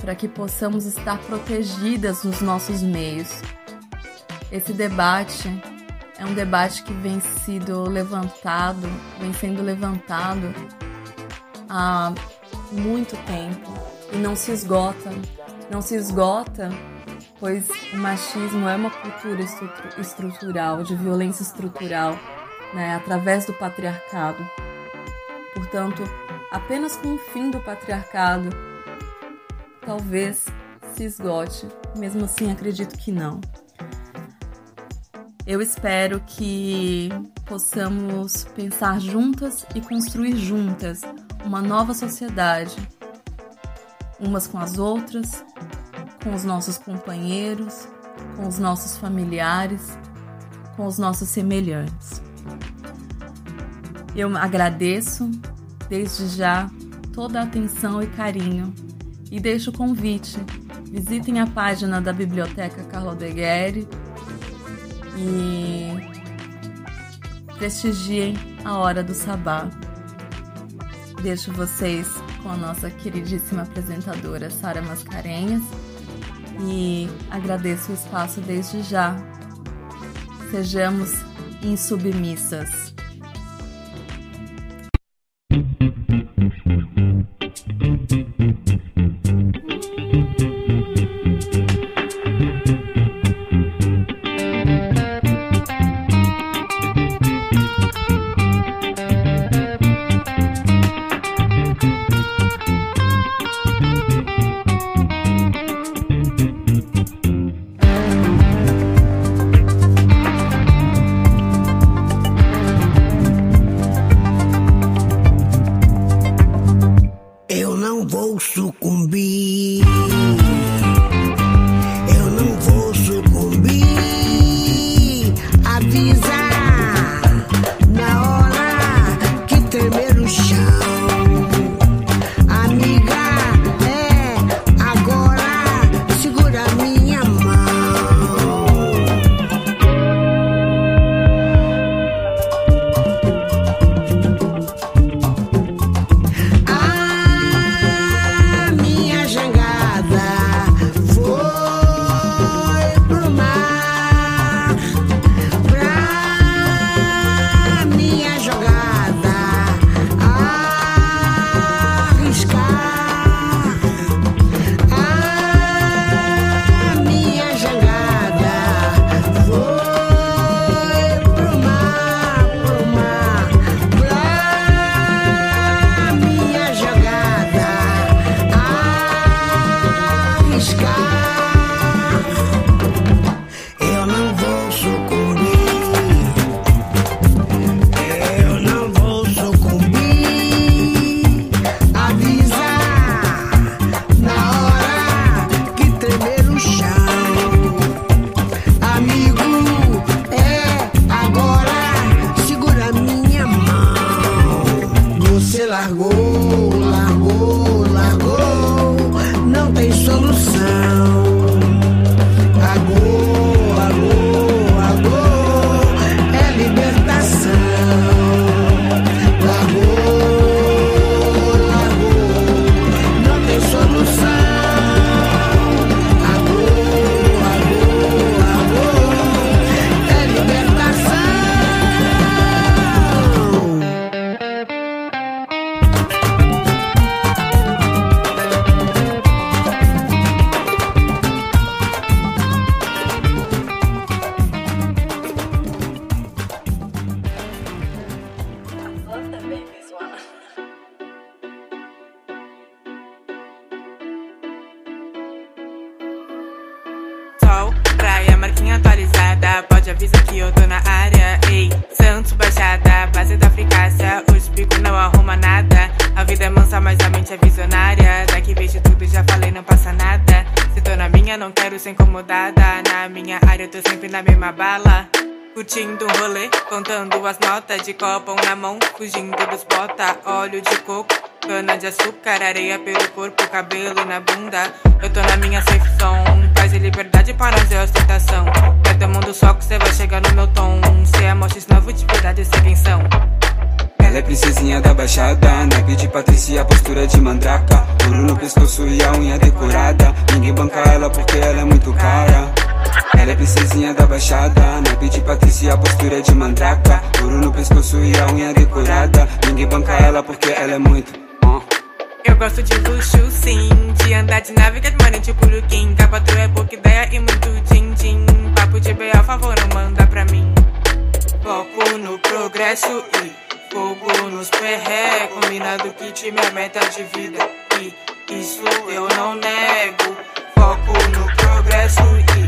para que possamos estar protegidas nos nossos meios. Esse debate é um debate que vem sido levantado, vem sendo levantado há muito tempo e não se esgota. Não se esgota, pois o machismo é uma cultura estrutural, de violência estrutural, né, através do patriarcado. Portanto, apenas com o fim do patriarcado, talvez se esgote. Mesmo assim, acredito que não. Eu espero que possamos pensar juntas e construir juntas uma nova sociedade, umas com as outras, com os nossos companheiros, com os nossos familiares, com os nossos semelhantes. Eu agradeço desde já toda a atenção e carinho e deixo o convite. Visitem a página da Biblioteca Carlo Aldegueri e prestigiem a hora do sabá. Deixo vocês com a nossa queridíssima apresentadora Sara Mascarenhas e agradeço o espaço desde já. Sejamos insubmissas. De na mão, fugindo dos bota, óleo de coco, cana de açúcar, areia pelo corpo, cabelo na bunda. Eu tô na minha zone, paz e liberdade para nós é ostentação. Mundo só que cê vai chegar no meu tom. Cê é mostra novo de verdade, sei quem são. Ela é princesinha da baixada, naipe de Patrícia, postura de mandraca. Ouro no pescoço e a unha decorada. Ninguém banca ela porque ela é muito cara. Ela é princesinha da baixada, naipe de Patrícia, postura de mandraca. Ouro no pescoço e a unha decorada. Ninguém banca ela porque ela é muito. Eu gosto de luxo, sim. De andar de nave que é tipo Luquim. Capa é pouca ideia e muito din-din. Papo de B.A. favor, não manda pra mim. Foco no progresso e fogo nos perré. Combinado que time é meta de vida. E isso eu não nego. Foco no progresso e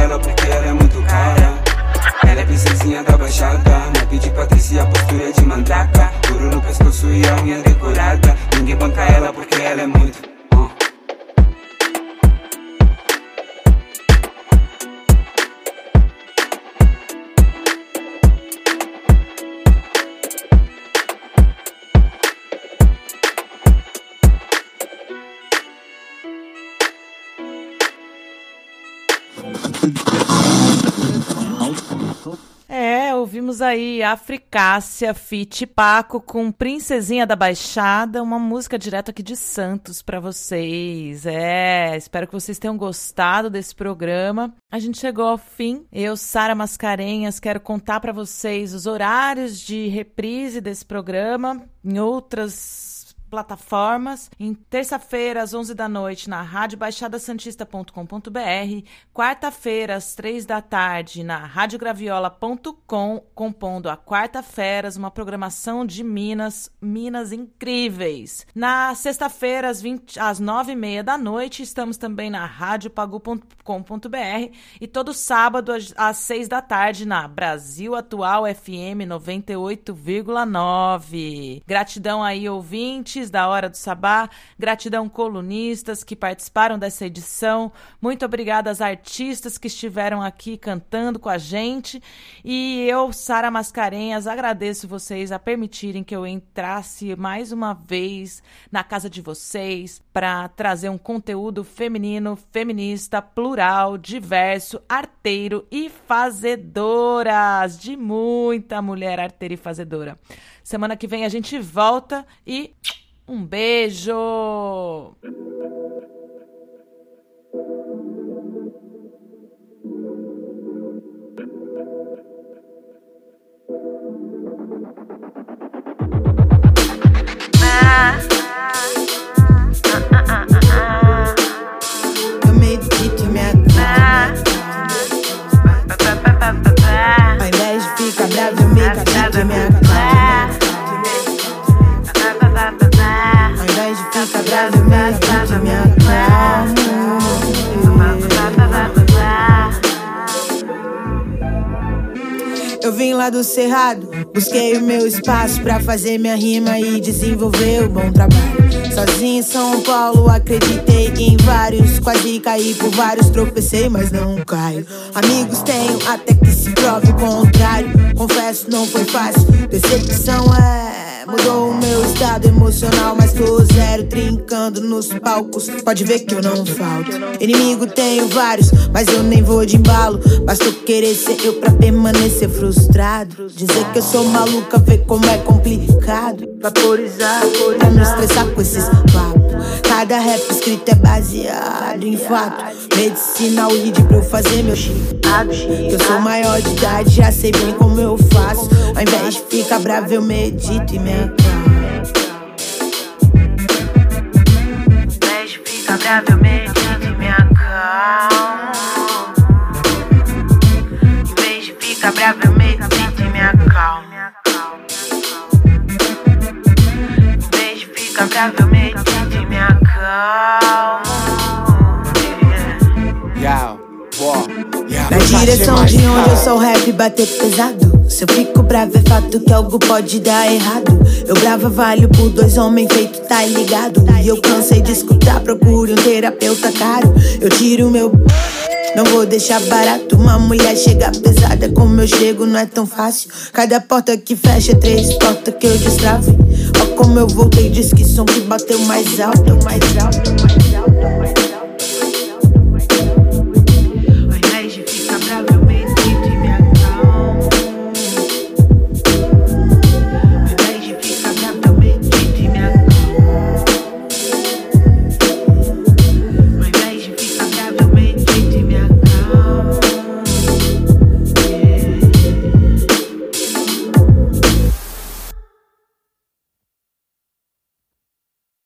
Ninguém aí Africácia, Fit Paco com Princesinha da Baixada, uma música direto aqui de Santos para vocês. É, espero que vocês tenham gostado desse programa. A gente chegou ao fim. Eu, Sara Mascarenhas, quero contar para vocês os horários de reprise desse programa em outras plataformas. Em terça-feira, às 11 da noite, na radiobaixadasantista.com.br. Quarta-feira, às 3 da tarde, na radiograviola.com, compondo a Quarta-feiras, uma programação de Minas, Minas incríveis. Na sexta-feira, às, 20 às 9 e meia da noite, estamos também na radiopagu.com.br e todo sábado, às 6 da tarde, na Brasil Atual FM 98,9. Gratidão aí, ouvintes da Hora do Sabá. Gratidão, colunistas que participaram dessa edição. Muito obrigada às artistas que estiveram aqui cantando com a gente. E eu, Sara Mascarenhas, agradeço vocês a permitirem que eu entrasse mais uma vez na casa de vocês para trazer um conteúdo feminino, feminista, plural, diverso, arteiro e fazedoras. De muita mulher arteira e fazedora. Semana que vem a gente volta e um beijo! Eu medito e me acalmo. Ao vim lá do Cerrado, busquei o meu espaço pra fazer minha rima e desenvolver o bom trabalho. Sozinho em São Paulo, acreditei em vários. Quase caí por vários, tropecei, mas não caio. Amigos tenho até que se prove o contrário. Confesso, não foi fácil. Decepção é. Mudou o meu estado emocional, mas tô zero trincando nos palcos. Pode ver que eu não falto. Inimigo tenho vários, mas eu nem vou de embalo. Basta querer ser eu pra permanecer frustrado. Dizer que eu sou maluca, ver como é complicado. Vaporizar, pra não estressar com esses papos. Cada rap escrito é baseado em fato. Medicina, o lead pra eu fazer meu chipado. Eu sou maior de idade, já sei bem como eu faço. Ao invés de ficar bravo, eu medito e me acalmo. Bravo, eu medito. Em vez de ficar bravo, eu medito e me acalmo. Em vez de ficar bravo, eu medito noção de onde eu sou rap bater pesado. Se eu fico bravo é fato que algo pode dar errado. Eu brava valho por dois homens feito, tá ligado? E eu cansei de escutar, procure um terapeuta caro. Eu tiro meu. Não vou deixar barato uma mulher chegar pesada como eu chego, não é tão fácil. Cada porta que fecha, três portas que eu destravo. Ó como eu voltei, diz que som que bateu mais alto, mais alto, mais alto, mais alto.